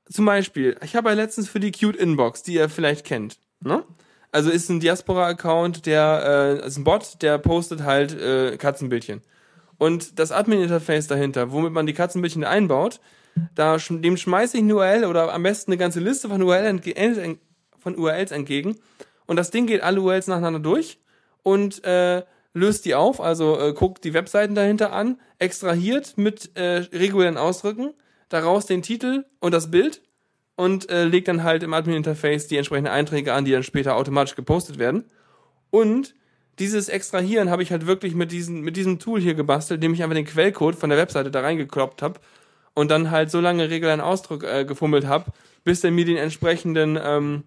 zum Beispiel, ich habe ja letztens für die Cute Inbox, die ihr vielleicht kennt, ne? Also ist ein Diaspora-Account, der, äh, ist ein Bot, der postet halt äh, Katzenbildchen. Und das Admin-Interface dahinter, womit man die Katzenbildchen einbaut, da dem schmeiße ich eine URL oder am besten eine ganze Liste von, URL von URLs entgegen. Und das Ding geht alle URLs nacheinander durch und äh, löst die auf, also äh, guckt die Webseiten dahinter an, extrahiert mit äh, regulären Ausdrücken daraus den Titel und das Bild und äh, legt dann halt im Admin-Interface die entsprechenden Einträge an, die dann später automatisch gepostet werden. Und dieses Extrahieren habe ich halt wirklich mit, diesen, mit diesem Tool hier gebastelt, indem ich einfach den Quellcode von der Webseite da reingekloppt habe und dann halt so lange regulären Ausdruck äh, gefummelt habe, bis der mir den entsprechenden, ähm,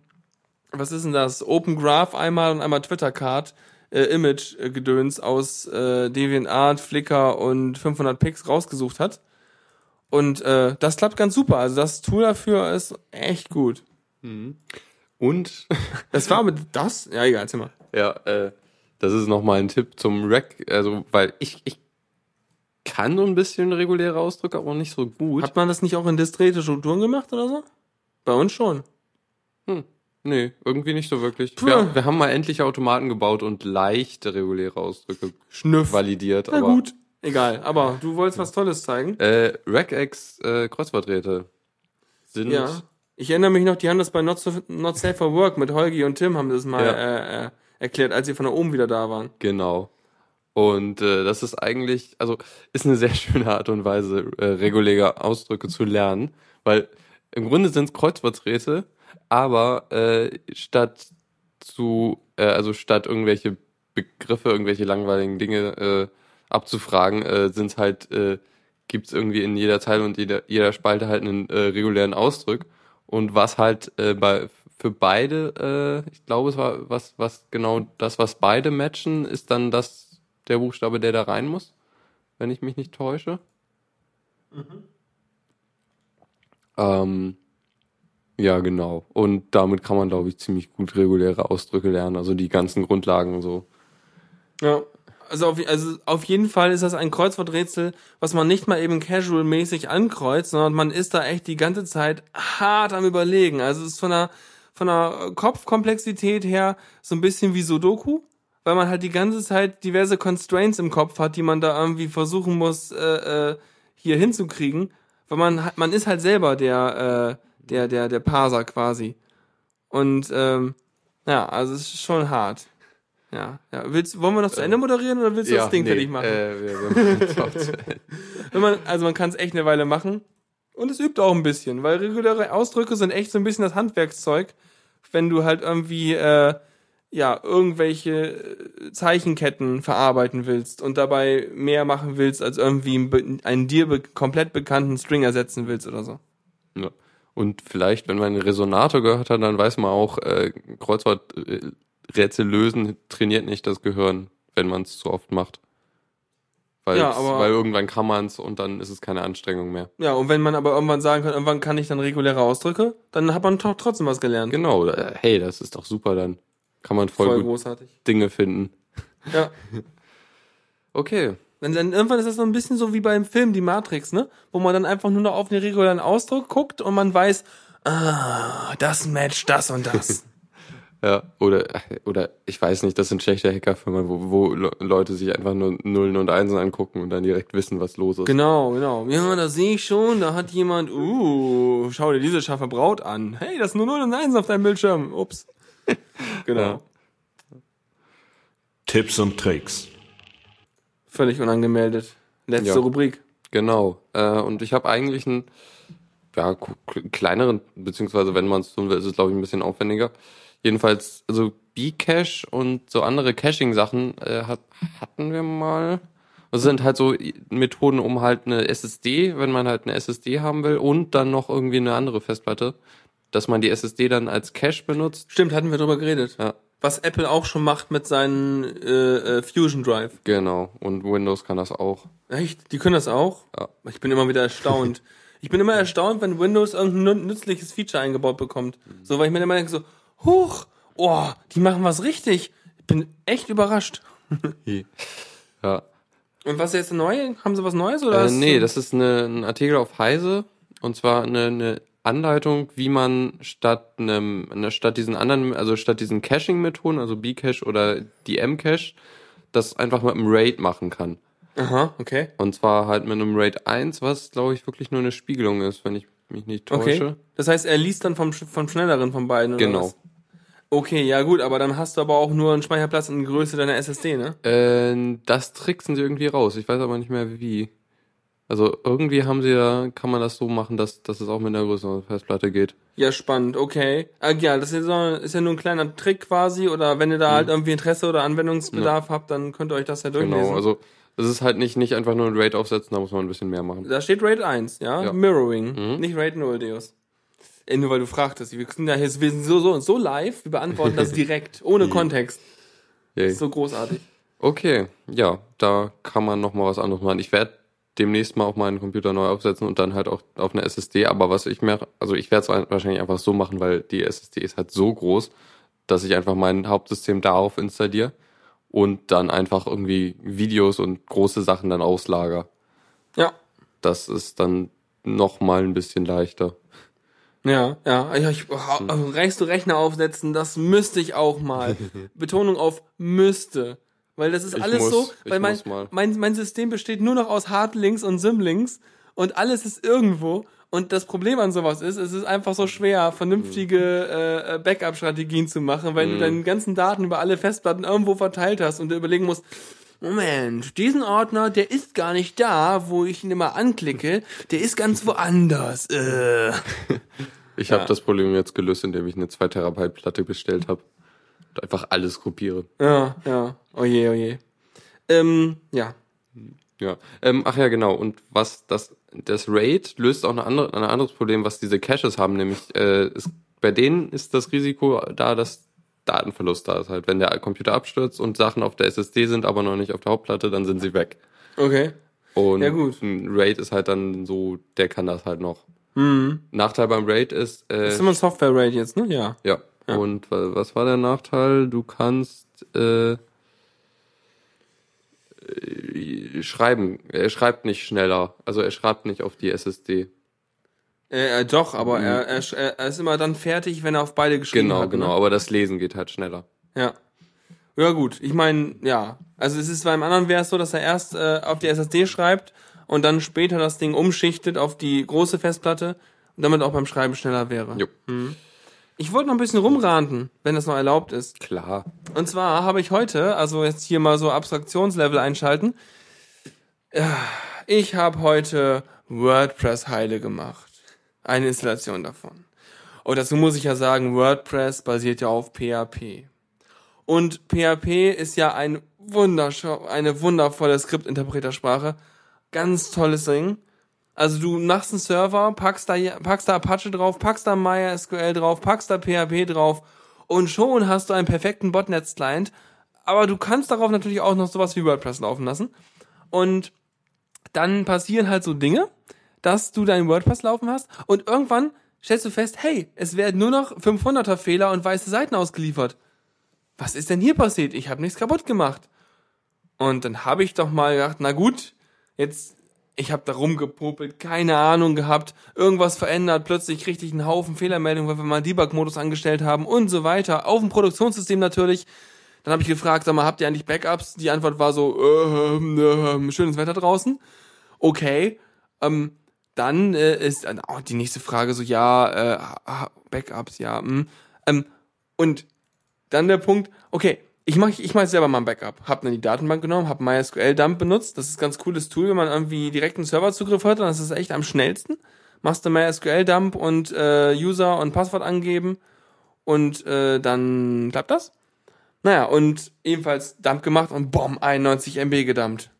was ist denn das, Open Graph einmal und einmal Twitter-Card, äh, Image-Gedöns aus äh, DeviantArt, Flickr und 500 Pix rausgesucht hat. Und äh, das klappt ganz super. Also das Tool dafür ist echt gut. Und, Das war mit das? Ja, egal, erzähl mal. ja, äh, das ist nochmal ein Tipp zum Rec, also, weil ich, ich kann so ein bisschen reguläre Ausdrücke, aber nicht so gut. Hat man das nicht auch in diskrete Strukturen gemacht oder so? Bei uns schon. Nee, irgendwie nicht so wirklich. Wir, wir haben mal endlich Automaten gebaut und leichte reguläre Ausdrücke Schnüff. validiert. Na aber, gut. Egal. Aber du wolltest was Tolles zeigen. Äh, Regex äh, Kreuzworträte sind Ja. Ich erinnere mich noch, die haben das bei Not, so, Not Safe for Work mit Holgi und Tim haben das mal Ja. äh, äh, erklärt, als sie von da oben wieder da waren. Genau. Und äh, das ist eigentlich, also ist eine sehr *laughs* schöne Art und Weise, äh, reguläre Ausdrücke zu lernen, weil im Grunde sind es Kreuzworträte, aber äh, statt zu, äh, also statt irgendwelche Begriffe, irgendwelche langweiligen Dinge äh, abzufragen, äh, sind halt, äh, gibt es irgendwie in jeder Zeile und jeder, jeder Spalte halt einen äh, regulären Ausdruck. Und was halt äh, bei für beide, äh, ich glaube, es war was, was genau das, was beide matchen, ist dann das der Buchstabe, der da rein muss, wenn ich mich nicht täusche. Ähm, ja, genau. Und damit kann man, glaube ich, ziemlich gut reguläre Ausdrücke lernen, also die ganzen Grundlagen so. Ja. Also auf, also auf jeden Fall ist das ein Kreuzworträtsel, was man nicht mal eben casual-mäßig ankreuzt, sondern man ist da echt die ganze Zeit hart am überlegen. Also es ist von der, von der Kopfkomplexität her so ein bisschen wie Sudoku, weil man halt die ganze Zeit diverse Constraints im Kopf hat, die man da irgendwie versuchen muss, äh, äh, hier hinzukriegen. Weil man man ist halt selber der, äh, der, der, der Parser quasi. Und ähm, ja, also es ist schon hart. Ja, ja. Willst, wollen wir noch zu Ende moderieren oder willst du das Ding nee, fertig machen? Äh, wir, wir machen. *laughs* Wenn man, also man kann es echt eine Weile machen. Und es übt auch ein bisschen, weil reguläre Ausdrücke sind echt so ein bisschen das Handwerkszeug, wenn du halt irgendwie äh, ja irgendwelche äh, Zeichenketten verarbeiten willst und dabei mehr machen willst, als irgendwie einen, dir be komplett bekannten String ersetzen willst oder so. Ja. Und vielleicht, wenn man einen Resonator gehört hat, dann weiß man auch, äh, Kreuzworträtsel lösen trainiert nicht das Gehirn, wenn man es zu oft macht. Weil, Ja, aber- weil irgendwann kann man es und dann ist es keine Anstrengung mehr. Ja, und wenn man aber irgendwann sagen kann, irgendwann kann ich dann reguläre Ausdrücke, dann hat man doch trotzdem was gelernt. Genau, hey, das ist doch super, dann kann man voll, Voll gut großartig. Dinge finden. *laughs* Ja. Okay, Dann, dann irgendwann ist das so ein bisschen so wie beim Film Die Matrix, ne? Wo man dann einfach nur noch auf den regulären Ausdruck guckt und man weiß, ah, das matcht das und das. *laughs* ja, oder, oder ich weiß nicht, das sind schlechte Hackerfirmen, wo, wo Le- Leute sich einfach nur Nullen und Einsen angucken und dann direkt wissen, was los ist. genau, genau. Ja, da sehe ich schon, da hat jemand, uh, schau dir diese scharfe Braut an. Hey, das ist nur 0 und 1 auf deinem Bildschirm. Ups. *laughs* genau. Ja. Tipps und Tricks. Völlig unangemeldet. Letzte Ja. Rubrik. Genau. Äh, und ich habe eigentlich einen ja, kleineren, beziehungsweise wenn man es tun will, ist es glaube ich ein bisschen aufwendiger. Jedenfalls, also Bcache und so andere Caching-Sachen äh, hat, hatten wir mal. Das sind halt so Methoden, um halt eine SSD, wenn man halt eine SSD haben will und dann noch irgendwie eine andere Festplatte, dass man die SSD dann als Cache benutzt. Stimmt, hatten wir drüber geredet. Ja, Was Apple auch schon macht mit seinen äh, äh, Fusion Drive. genau. Und Windows kann das auch. Echt? Die können das auch? Ja. Ich bin immer wieder erstaunt. *laughs* ich bin immer erstaunt, wenn Windows irgendein nü- nützliches Feature eingebaut bekommt. So, weil ich mir immer denke so, huch, oh, die machen was richtig. Ich bin echt überrascht. *laughs* Ja. Und was ist jetzt neu? Haben sie was Neues oder? Äh, nee, das ist eine, ein Artikel auf Heise und zwar eine, eine Anleitung, wie man statt einem, eine, statt diesen anderen, also statt diesen Caching-Methoden, also Bcache oder die M-Cache, das einfach mit einem Raid machen kann. Aha, okay. Und zwar halt mit einem Raid 1, was glaube ich wirklich nur eine Spiegelung ist, wenn ich mich nicht täusche. Okay. Das heißt, er liest dann vom, vom schnelleren von beiden, oder Genau. was? Okay, ja gut, aber dann hast du aber auch nur einen Speicherplatz in Größe deiner SSD, ne? Äh, das tricksen sie irgendwie raus. Ich weiß aber nicht mehr wie. Also irgendwie haben sie da, kann man das so machen, dass, dass es auch mit einer größeren Festplatte geht. Ja, spannend, okay. Ah, ja, das ist ja, ist ja nur ein kleiner Trick quasi, oder wenn ihr da halt irgendwie Interesse oder Anwendungsbedarf habt, dann könnt ihr euch das ja durchlesen. Genau, also es ist halt nicht, nicht einfach nur ein Raid aufsetzen, da muss man ein bisschen mehr machen. Da steht Raid 1, ja? Ja. Mirroring, Mhm. nicht Raid 0, Deus. Ey, nur weil du fragtest. Wir sind ja hier, wir sind so, so, so live, wir beantworten das *laughs* direkt, ohne Kontext. Yay. So großartig. Okay, ja, da kann man noch mal was anderes machen. Ich werde demnächst mal auf meinen Computer neu aufsetzen und dann halt auch auf eine SSD. Aber was ich mir, also ich werde es wahrscheinlich einfach so machen, weil die SSD ist halt so groß, dass ich einfach mein Hauptsystem darauf installiere und dann einfach irgendwie Videos und große Sachen dann auslager. Ja. Das ist dann noch mal ein bisschen leichter. Ja, ja. ja ich, also reichst du Rechner aufsetzen, das müsste ich auch mal. *laughs* Betonung auf müsste. Weil das ist Ich alles muss, so, weil mein, mein, mein System besteht nur noch aus Hardlinks und Symlinks und alles ist irgendwo. Und das Problem an sowas ist, es ist einfach so schwer, vernünftige äh, Backup-Strategien zu machen, weil du deine ganzen Daten über alle Festplatten irgendwo verteilt hast und du überlegen musst, Moment, diesen Ordner, der ist gar nicht da, wo ich ihn immer anklicke, der ist ganz woanders. Äh. *laughs* Ich habe das Problem jetzt gelöst, indem ich eine 2 Terabyte Platte bestellt habe. Und einfach alles kopiere. Ja, ja. Oje, oje. Ähm, ja. Ja. Ähm, ach ja, genau. Und was das, das RAID löst auch eine andere, ein anderes Problem, was diese Caches haben, nämlich äh, ist, bei denen ist das Risiko da, dass Datenverlust da ist halt. Wenn der Computer abstürzt und Sachen auf der SSD sind, aber noch nicht auf der Hauptplatte, dann sind sie weg. Okay. Und Ja, gut. ein RAID ist halt dann so, der kann das halt noch. Mhm. Nachteil beim RAID ist, äh, Das ist immer ein Software-Rate jetzt, ne? Ja. ja. Und wa- was war der Nachteil? Du kannst äh, äh, schreiben. Er schreibt nicht schneller. Also er schreibt nicht auf die SSD. Äh, äh, doch, aber er, er, sch- er ist immer dann fertig, wenn er auf beide geschrieben Genau, hat. genau. Ne? Aber das Lesen geht halt schneller. Ja. Ja gut, ich meine, ja. Also es ist beim anderen wäre es so, dass er erst äh, auf die SSD schreibt und dann später das Ding umschichtet auf die große Festplatte und damit auch beim Schreiben schneller wäre. Jo. Ich wollte noch ein bisschen rumranten, wenn das noch erlaubt ist. Klar. Und zwar habe ich heute, also jetzt hier mal so Abstraktionslevel einschalten. Ja, Ich habe heute WordPress heile gemacht. Eine Installation davon. Und dazu muss ich ja sagen, WordPress basiert ja auf PHP. Und PHP ist ja ein eine wundervolle Skriptinterpretersprache. Ganz tolles Ding. Also du machst einen Server, packst da, packst da Apache drauf, packst da MySQL drauf, packst da PHP drauf und schon hast du einen perfekten Botnet-Client. Aber du kannst darauf natürlich auch noch sowas wie WordPress laufen lassen. Und dann passieren halt so Dinge, dass du dein WordPress laufen hast und irgendwann stellst du fest, hey, es werden nur noch 500er Fehler und weiße Seiten ausgeliefert. Was ist denn hier passiert? Ich habe nichts kaputt gemacht. Und dann habe ich doch mal gedacht, na gut, jetzt ich habe da rumgepopelt, keine Ahnung gehabt, irgendwas verändert, plötzlich richtig einen Haufen Fehlermeldungen, weil wir mal Debug-Modus angestellt haben und so weiter. Auf dem Produktionssystem natürlich. Dann habe ich gefragt, sag mal, habt ihr eigentlich Backups? Die Antwort war so, äh, äh, schönes Wetter draußen. Okay. Ähm, dann äh, ist oh, die nächste Frage so, ja, äh, Backups, ja. Mh. Ähm, und dann der Punkt, okay, ich mache ich mach selber mal ein Backup. Hab dann die Datenbank genommen, hab MySQL-Dump benutzt. Das ist ein ganz cooles Tool, wenn man irgendwie direkten Serverzugriff hat, dann ist das echt am schnellsten. Machst du MySQL-Dump und äh, User und Passwort angeben und äh, dann klappt das. Naja, und ebenfalls Dump gemacht und boom, 91 MB gedumpt.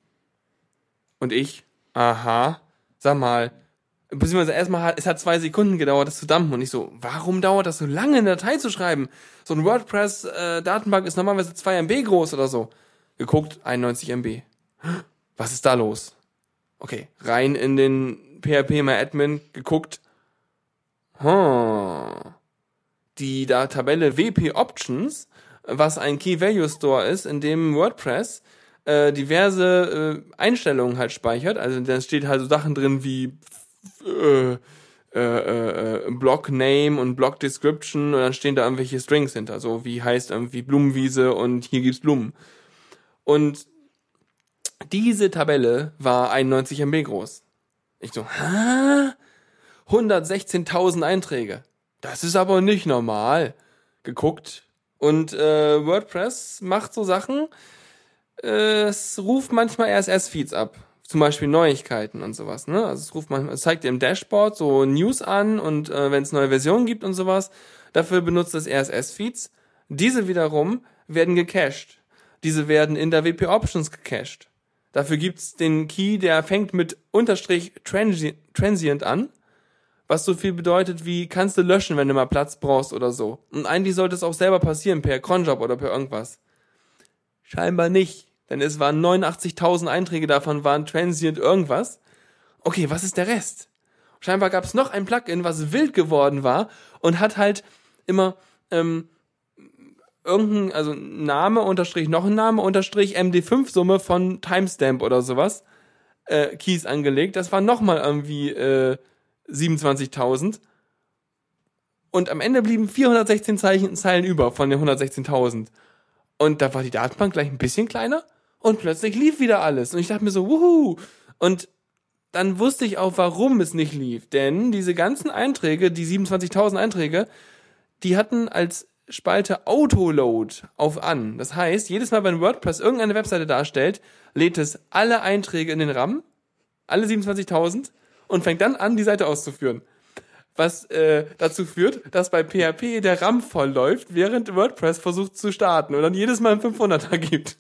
Und ich, aha, sag mal, beziehungsweise erstmal hat, es hat zwei Sekunden gedauert, das zu dumpen und ich so, warum dauert das so lange, eine Datei zu schreiben? So ein WordPress-Datenbank ist normalerweise 2 MB groß oder so. Geguckt, 91 MB. Was ist da los? Okay, rein in den PHP MyAdmin geguckt. Hm. Die da Tabelle WP Options, was ein Key Value Store ist, in dem WordPress äh, diverse äh, Einstellungen halt speichert. Also da steht halt so Sachen drin wie äh, äh, äh, Block Name und Block Description und dann stehen da irgendwelche Strings hinter, so wie heißt irgendwie Blumenwiese und hier gibt's Blumen. Und diese Tabelle war 91 MB groß. Ich so, hä? 116.000 Einträge. Das ist aber nicht normal. Geguckt. Und äh, WordPress macht so Sachen. Äh, es ruft manchmal RSS-Feeds ab. Zum Beispiel Neuigkeiten und sowas. Ne? Also es ruft manchmal, es zeigt dir im Dashboard so News an und äh, wenn es neue Versionen gibt und sowas. Dafür benutzt es RSS-Feeds. Diese wiederum werden gecached. Diese werden in der WP Options gecached. Dafür gibt's den Key, der fängt mit Unterstrich transi Transient an, was so viel bedeutet wie kannst du löschen, wenn du mal Platz brauchst oder so. Und eigentlich sollte es auch selber passieren per Cronjob oder per irgendwas. Scheinbar nicht, denn es waren 89.000 Einträge davon waren Transient irgendwas. Okay, was ist der Rest? Scheinbar gab's noch ein Plugin, was wild geworden war und hat halt immer ähm, irgendein, also Name unterstrich noch ein Name unterstrich MD5-Summe von Timestamp oder sowas äh, Keys angelegt. Das war nochmal irgendwie äh, 27.000. Und am Ende blieben 416 Zeichen, Zeilen über von den 116.000. Und da war die Datenbank gleich ein bisschen kleiner und plötzlich lief wieder alles. Und ich dachte mir so, wuhu. Und dann wusste ich auch, warum es nicht lief. Denn diese ganzen Einträge, die 27.000 Einträge, die hatten als Spalte Autoload auf an. Das heißt, jedes Mal, wenn WordPress irgendeine Webseite darstellt, lädt es alle Einträge in den RAM, alle 27.000, und fängt dann an, die Seite auszuführen. Was äh, dazu führt, dass bei PHP der RAM voll läuft, während WordPress versucht zu starten und dann jedes Mal ein 500er gibt.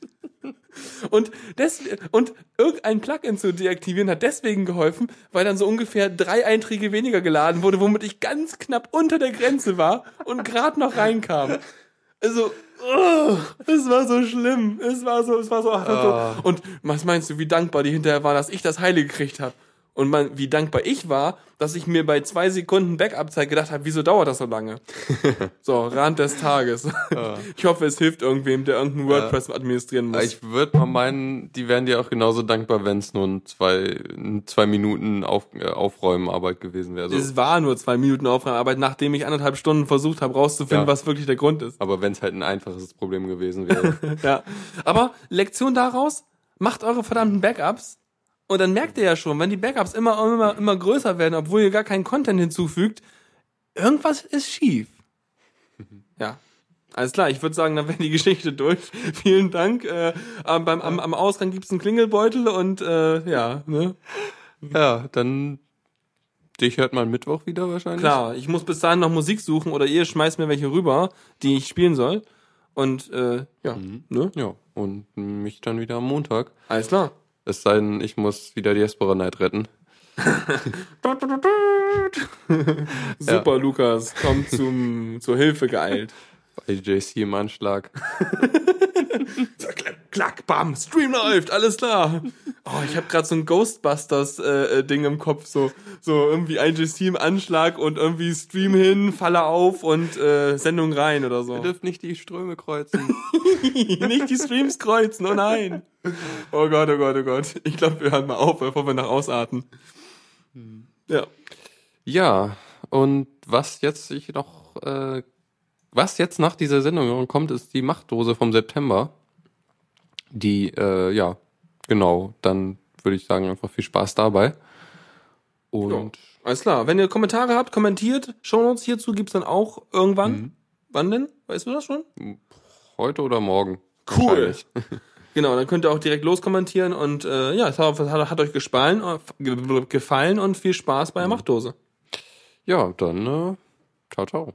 Und, des, und irgendein Plugin zu deaktivieren hat deswegen geholfen, weil dann so ungefähr drei Einträge weniger geladen wurde, womit ich ganz knapp unter der Grenze war und gerade noch reinkam. Also, oh, es war so schlimm. Es war so, es war so. Ach, so. Und was meinst du, wie dankbar die hinterher war, dass ich das Heile gekriegt habe? Und man, wie dankbar ich war, dass ich mir bei zwei Sekunden Backup-Zeit gedacht habe, wieso dauert das so lange? *laughs* so, Rand des Tages. *laughs* Ich hoffe, es hilft irgendwem, der irgendein WordPress administrieren muss. Ich würde mal meinen, die wären dir auch genauso dankbar, wenn es nur ein zwei, ein zwei Minuten auf, äh, Aufräumenarbeit gewesen wäre. So. es war nur zwei Minuten Aufräumarbeit, nachdem ich anderthalb Stunden versucht habe, rauszufinden, Ja. was wirklich der Grund ist. Aber wenn es halt ein einfaches Problem gewesen wäre. *laughs* Ja. Aber Lektion daraus, macht eure verdammten Backups. Und dann merkt ihr ja schon, wenn die Backups immer, immer, immer größer werden, obwohl ihr gar keinen Content hinzufügt, irgendwas ist schief. Ja. Alles klar, ich würde sagen, dann wäre die Geschichte durch. *laughs* Vielen Dank. Äh, am- beim, am, am Ausgang gibt's einen Klingelbeutel und äh, ja, ne? ja, dann dich hört man Mittwoch wieder wahrscheinlich. Klar, ich muss bis dahin noch Musik suchen oder ihr schmeißt mir welche rüber, die ich spielen soll. Und äh, ja, ne? Ja, und mich dann wieder am Montag. Alles klar. Es sei denn, ich muss wieder die Espera Night retten. *laughs* Super, Lukas, komm zum, zur Hilfe geeilt. Bei JC im Anschlag. *laughs* klack, bam, Stream läuft, alles klar. Oh, ich habe gerade so ein Ghostbusters äh, äh, Ding im Kopf, so so irgendwie IGC im Anschlag und irgendwie Stream hin, Falle auf und äh, Sendung rein oder so. Ihr dürft nicht die Ströme kreuzen. *laughs* Nicht die Streams kreuzen, oh nein. Oh Gott, oh Gott, oh Gott. Ich glaube, wir hören mal auf, bevor wir nach ausarten. Ja. ja, und was jetzt ich noch, äh, was jetzt nach dieser Sendung kommt, ist die Machtdose vom September. Die, äh, ja, genau, dann würde ich sagen, einfach viel Spaß dabei. Und Alles klar. Wenn ihr Kommentare habt, kommentiert. Shownotes hierzu gibt's dann auch irgendwann. Wann denn? Weißt du das schon? heute oder morgen. Cool. *laughs* Genau, dann könnt ihr auch direkt loskommentieren und äh, ja, es hat, hat, hat euch gefallen, äh, ge- gefallen und viel Spaß bei der Machtdose. Ja, dann, äh, ciao, ciao.